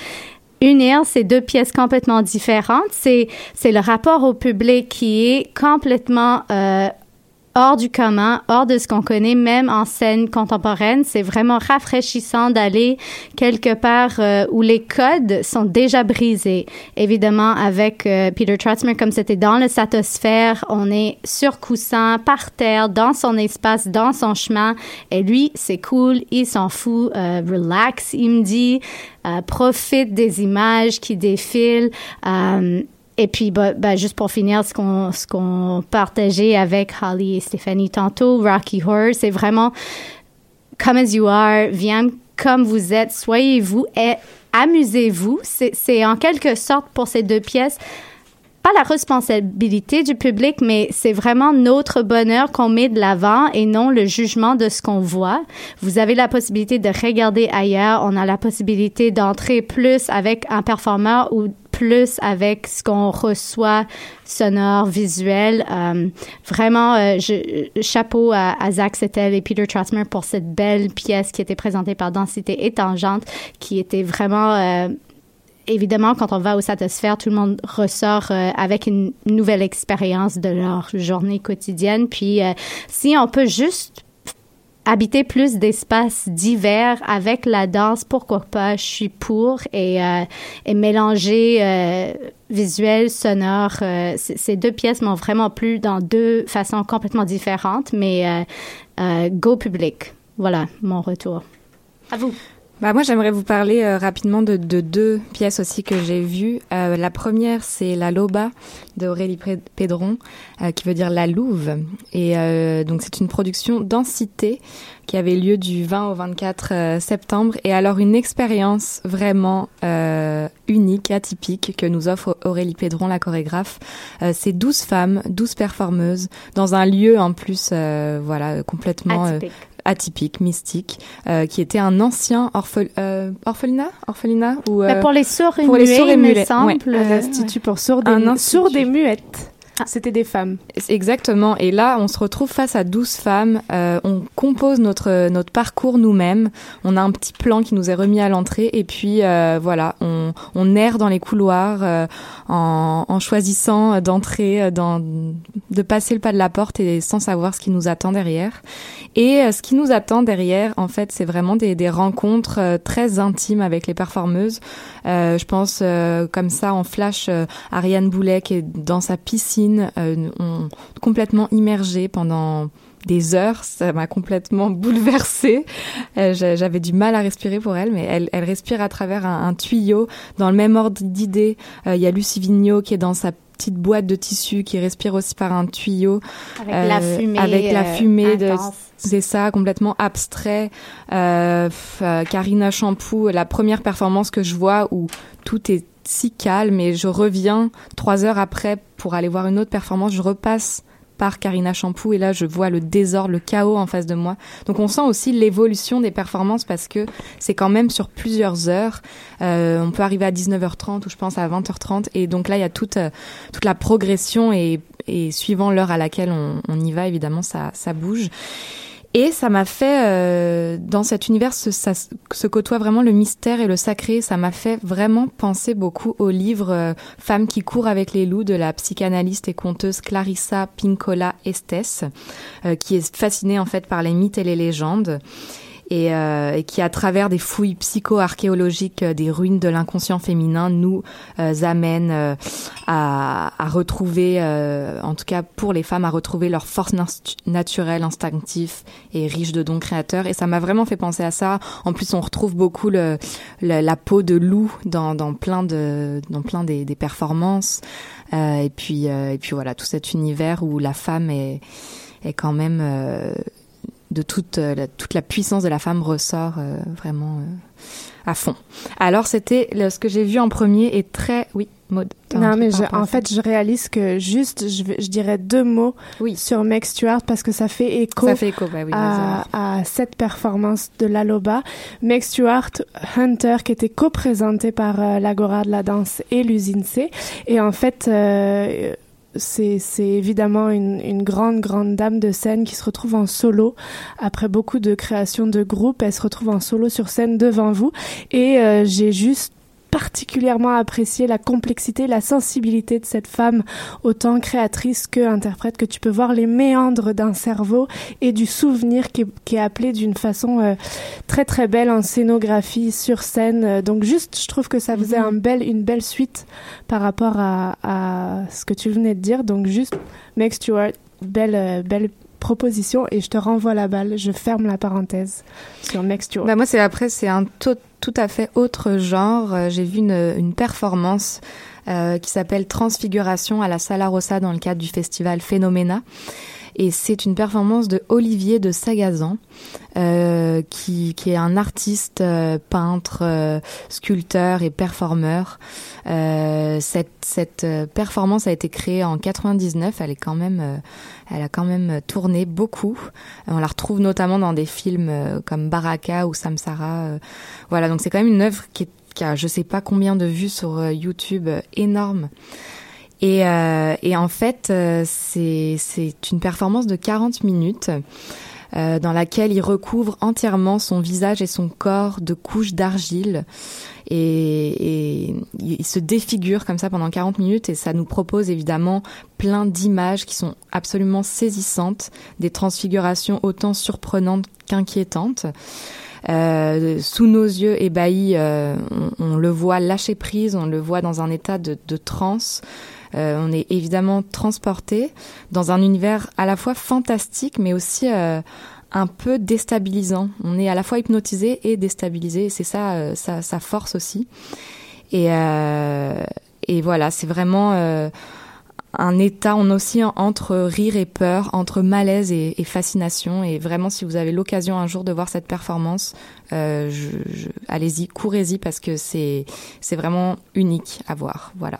unir ces deux pièces complètement différentes. C'est, c'est le rapport au public qui est complètement euh, hors du commun, hors de ce qu'on connaît, même en scène contemporaine. C'est vraiment rafraîchissant d'aller quelque part euh, où les codes sont déjà brisés. Évidemment, avec euh, Peter Trotzmer, comme c'était dans le satosphère, on est sur coussin, par terre, dans son espace, dans son chemin. Et lui, c'est cool, il s'en fout, euh, relax, il me dit, euh, profite des images qui défilent. Et puis, bah, bah, juste pour finir, ce qu'on, partageait avec Holly et Stéphanie tantôt, Rocky Horror, c'est vraiment come as you are, viens comme vous êtes, soyez vous et amusez-vous. C'est en quelque sorte pour ces deux pièces pas la responsabilité du public, mais c'est vraiment notre bonheur qu'on met de l'avant et non le jugement de ce qu'on voit. Vous avez la possibilité de regarder ailleurs. On a la possibilité d'entrer plus avec un performeur ou plus avec ce qu'on reçoit sonore, visuel. Euh, vraiment, euh, chapeau à, à Zach Settel et Peter Trotzmer pour cette belle pièce qui était présentée par Densité et Tangente, qui était vraiment... euh, évidemment, quand on va au Satosphère, tout le monde ressort avec une nouvelle expérience de leur journée quotidienne. Puis, si on peut juste habiter plus d'espaces divers avec la danse, pourquoi pas, je suis pour. Et, euh, et mélanger euh, visuel, sonore, euh, ces deux pièces m'ont vraiment plu dans deux façons complètement différentes, mais euh, euh, go public. Voilà mon retour. À vous. Bah moi j'aimerais vous parler euh, rapidement de, de deux pièces aussi que j'ai vues. Euh, la première c'est La Loba de Aurélie Pré- Pédron euh, qui veut dire la louve et euh, donc c'est une production densité qui avait lieu du 20 au 24 euh, septembre et alors une expérience vraiment euh, unique, atypique que nous offre Aurélie Pédron la chorégraphe. C'est 12 femmes, 12 performeuses dans un lieu en plus voilà complètement Atypique. Atypique, mystique, euh, qui était un ancien orphel- euh, orphelinat, orphelinat ou euh, Mais pour les sourds et pour les muets, sourds et muets, semble. ouais. Un institut pour sourds et, Un mu- institut. sourdes et muettes. C'était des femmes. Exactement. Et là, on se retrouve face à 12 femmes. Euh, on compose notre notre parcours nous-mêmes. On a un petit plan qui nous est remis à l'entrée. Et puis euh, voilà, on, on erre dans les couloirs euh, en, en choisissant d'entrer, euh, dans, de passer le pas de la porte et sans savoir ce qui nous attend derrière. Et euh, ce qui nous attend derrière, en fait, c'est vraiment des, des rencontres euh, très intimes avec les performeuses. Euh, je pense euh, comme ça en flash, euh, Ariane Boulet qui est dans sa piscine, euh, on, complètement immergée pendant des heures, ça m'a complètement bouleversée. Euh, j'a- J'avais du mal à respirer pour elle, mais elle, elle respire à travers un, un tuyau. Dans le même ordre d'idées, euh, il y a Lucie Vigneault qui est dans sa petite boîte de tissu, qui respire aussi par un tuyau. Avec la Euh, fumée, Avec la euh, fumée de c'est ça, complètement abstrait. Euh, euh, Karina Champoux, la première performance que je vois où tout est si calme et je reviens trois heures après pour aller voir une autre performance, je repasse par Karina Champoux et là je vois le désordre, le chaos en face de moi. Donc on sent aussi l'évolution des performances parce que c'est quand même sur plusieurs heures. Euh, on peut arriver à 19h30 ou je pense à 20h30 et donc là il y a toute euh, toute la progression et, et suivant l'heure à laquelle on, on y va évidemment ça ça bouge. Et ça m'a fait, euh, dans cet univers, se, côtoie vraiment le mystère et le sacré. Ça m'a fait vraiment penser beaucoup au livre euh, Femmes qui courent avec les loups de la psychanalyste et conteuse Clarissa Pinkola Estes, euh, qui est fascinée en fait par les mythes et les légendes. Et, euh, et qui, à travers des fouilles psycho-archéologiques euh, des ruines de l'inconscient féminin, nous euh, amène à, à retrouver, en tout cas pour les femmes, à retrouver leur force nat- naturelle, instinctive et riche de dons créateurs. Et ça m'a vraiment fait penser à ça. En plus, on retrouve beaucoup le, le- la peau de loup dans, dans plein de, dans plein des, des performances. Euh, et puis, euh, et puis voilà, tout cet univers où la femme est, est quand même euh, de toute, la, toute la puissance de la femme ressort vraiment à fond. Alors c'était ce que j'ai vu en premier est très oui Maud. Non mais en fait je réalise que juste je, je dirais deux mots oui. sur Meg Stewart parce que ça fait écho, ça fait écho bah oui, à, à, cette performance de l'Aloba. Meg Stewart Hunter qui était co-présentée par euh, l'Agora de la danse et l'usine C et en fait euh, c'est évidemment une, grande, grande dame de scène qui se retrouve en solo. Après beaucoup de créations de groupe, elle se retrouve en solo sur scène devant vous. Et euh, j'ai juste particulièrement apprécié la complexité, la sensibilité de cette femme, autant créatrice que interprète, que tu peux voir les méandres d'un cerveau et du souvenir qui est, qui est appelé d'une façon euh, très très belle en scénographie sur scène. Donc juste, je trouve que ça faisait Mhm. un bel, une belle suite par rapport à, à ce que tu venais de dire. Donc juste, Meg Stewart, belle, euh, belle proposition et je te renvoie la balle. Je ferme la parenthèse sur Meg Stewart. Bah moi, c'est après, c'est un tout, tout à fait autre genre. Euh, J'ai vu une, performance euh, qui s'appelle Transfiguration à la Sala Rossa dans le cadre du festival Phénoména. Et c'est une performance de Olivier de Sagazan, euh, qui, qui est un artiste, euh, peintre, euh, sculpteur et performeur. Euh, cette, cette euh, performance a été créée en 99. Elle est quand même, elle a quand même tourné beaucoup. On la retrouve notamment dans des films comme Baraka ou Samsara. voilà, donc c'est quand même une œuvre qui, qui a, je sais pas combien de vues sur YouTube, énorme. Et, euh, et en fait, euh, c'est une performance de 40 minutes euh, dans laquelle il recouvre entièrement son visage et son corps de couches d'argile. Et, il se défigure comme ça pendant 40 minutes et ça nous propose évidemment plein d'images qui sont absolument saisissantes, des transfigurations autant surprenantes qu'inquiétantes. Sous nos yeux ébahis, on, on le voit lâcher prise, on le voit dans un état de, de transe. Euh, on est évidemment transporté dans un univers à la fois fantastique, mais aussi euh, un peu déstabilisant. On est à la fois hypnotisé et déstabilisé. C'est ça, euh, ça, sa force aussi. Et, euh, voilà, c'est vraiment euh, un état, on oscille entre rire et peur, entre malaise et, fascination. Et vraiment, si vous avez l'occasion un jour de voir cette performance, euh, allez-y, courez-y parce que c'est c'est vraiment unique à voir. Voilà.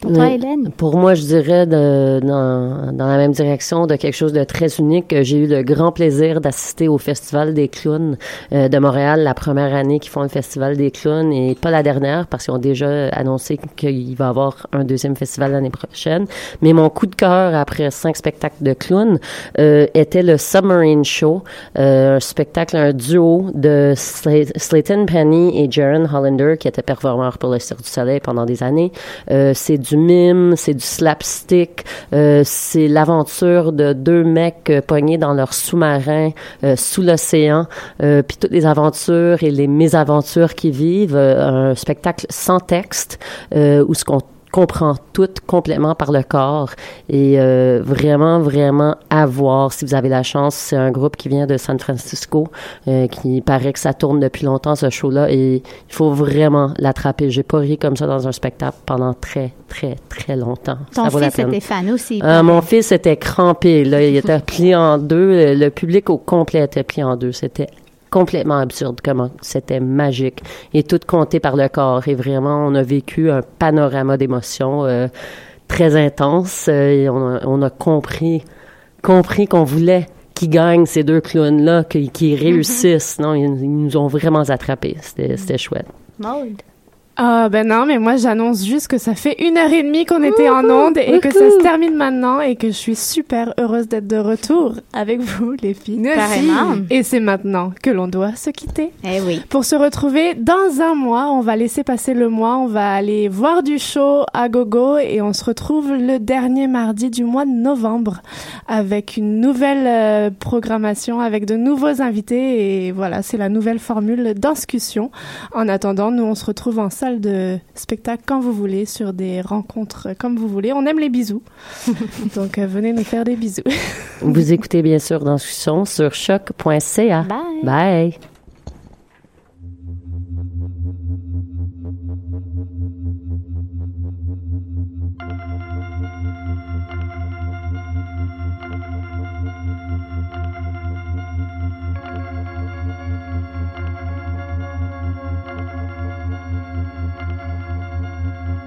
Pour toi, Oui. Hélène? Pour moi, je dirais de, dans, dans la même direction de quelque chose de très unique. J'ai eu le grand plaisir d'assister au Festival des clowns euh, de Montréal, la première année qu'ils font le Festival des clowns et pas la dernière parce qu'ils ont déjà annoncé qu'il va y avoir un deuxième festival l'année prochaine. Mais mon coup de cœur après cinq spectacles de clowns euh, était le Submarine Show, euh, un spectacle, un duo de Sla- Slayton Penny et Jaron Hollander qui étaient performeurs pour le Cirque du Soleil pendant des années. Euh, c'est du mime, c'est du slapstick, euh, c'est l'aventure de deux mecs euh, pognés dans leur sous-marin euh, sous l'océan, euh, puis toutes les aventures et les mésaventures qu'ils vivent. euh, un spectacle sans texte où ce qu'on comprend tout complètement par le corps. Et euh, vraiment vraiment à voir si vous avez la chance. C'est un groupe qui vient de San Francisco euh, qui paraît que ça tourne depuis longtemps ce show là et il faut vraiment l'attraper. J'ai pas ri comme ça dans un spectacle pendant très très très longtemps. Ton ça vaut la fils peine. était fan aussi. Ah, mon fils était crampé là. Il était plié en deux. Le public au complet était plié en deux. C'était complètement absurde comment c'était magique. Et tout compté par le corps. Et vraiment on a vécu un panorama d'émotions euh, très intense euh, et on a, on a compris compris qu'on voulait qu'ils gagnent ces deux clowns là qu'ils qu'ils réussissent. Non ils, ils nous ont vraiment attrapés. C'était c'était chouette. Maude. Ah ben non, mais moi j'annonce juste que ça fait une heure et demie qu'on était en onde et que ça se termine maintenant et que je suis super heureuse d'être de retour avec vous les filles. Et c'est maintenant que l'on doit se quitter. Eh oui. Pour se retrouver dans un mois, on va laisser passer le mois, on va aller voir du show à gogo et on se retrouve le dernier mardi du mois de novembre avec une nouvelle euh, programmation, avec de nouveaux invités et voilà, c'est la nouvelle formule d'inscussion. En attendant, nous on se retrouve en salle de spectacle quand vous voulez, sur des rencontres comme vous voulez. On aime les bisous, donc euh, venez nous faire des bisous. vous écoutez bien sûr dans ce son sur choc.ca Bye. bye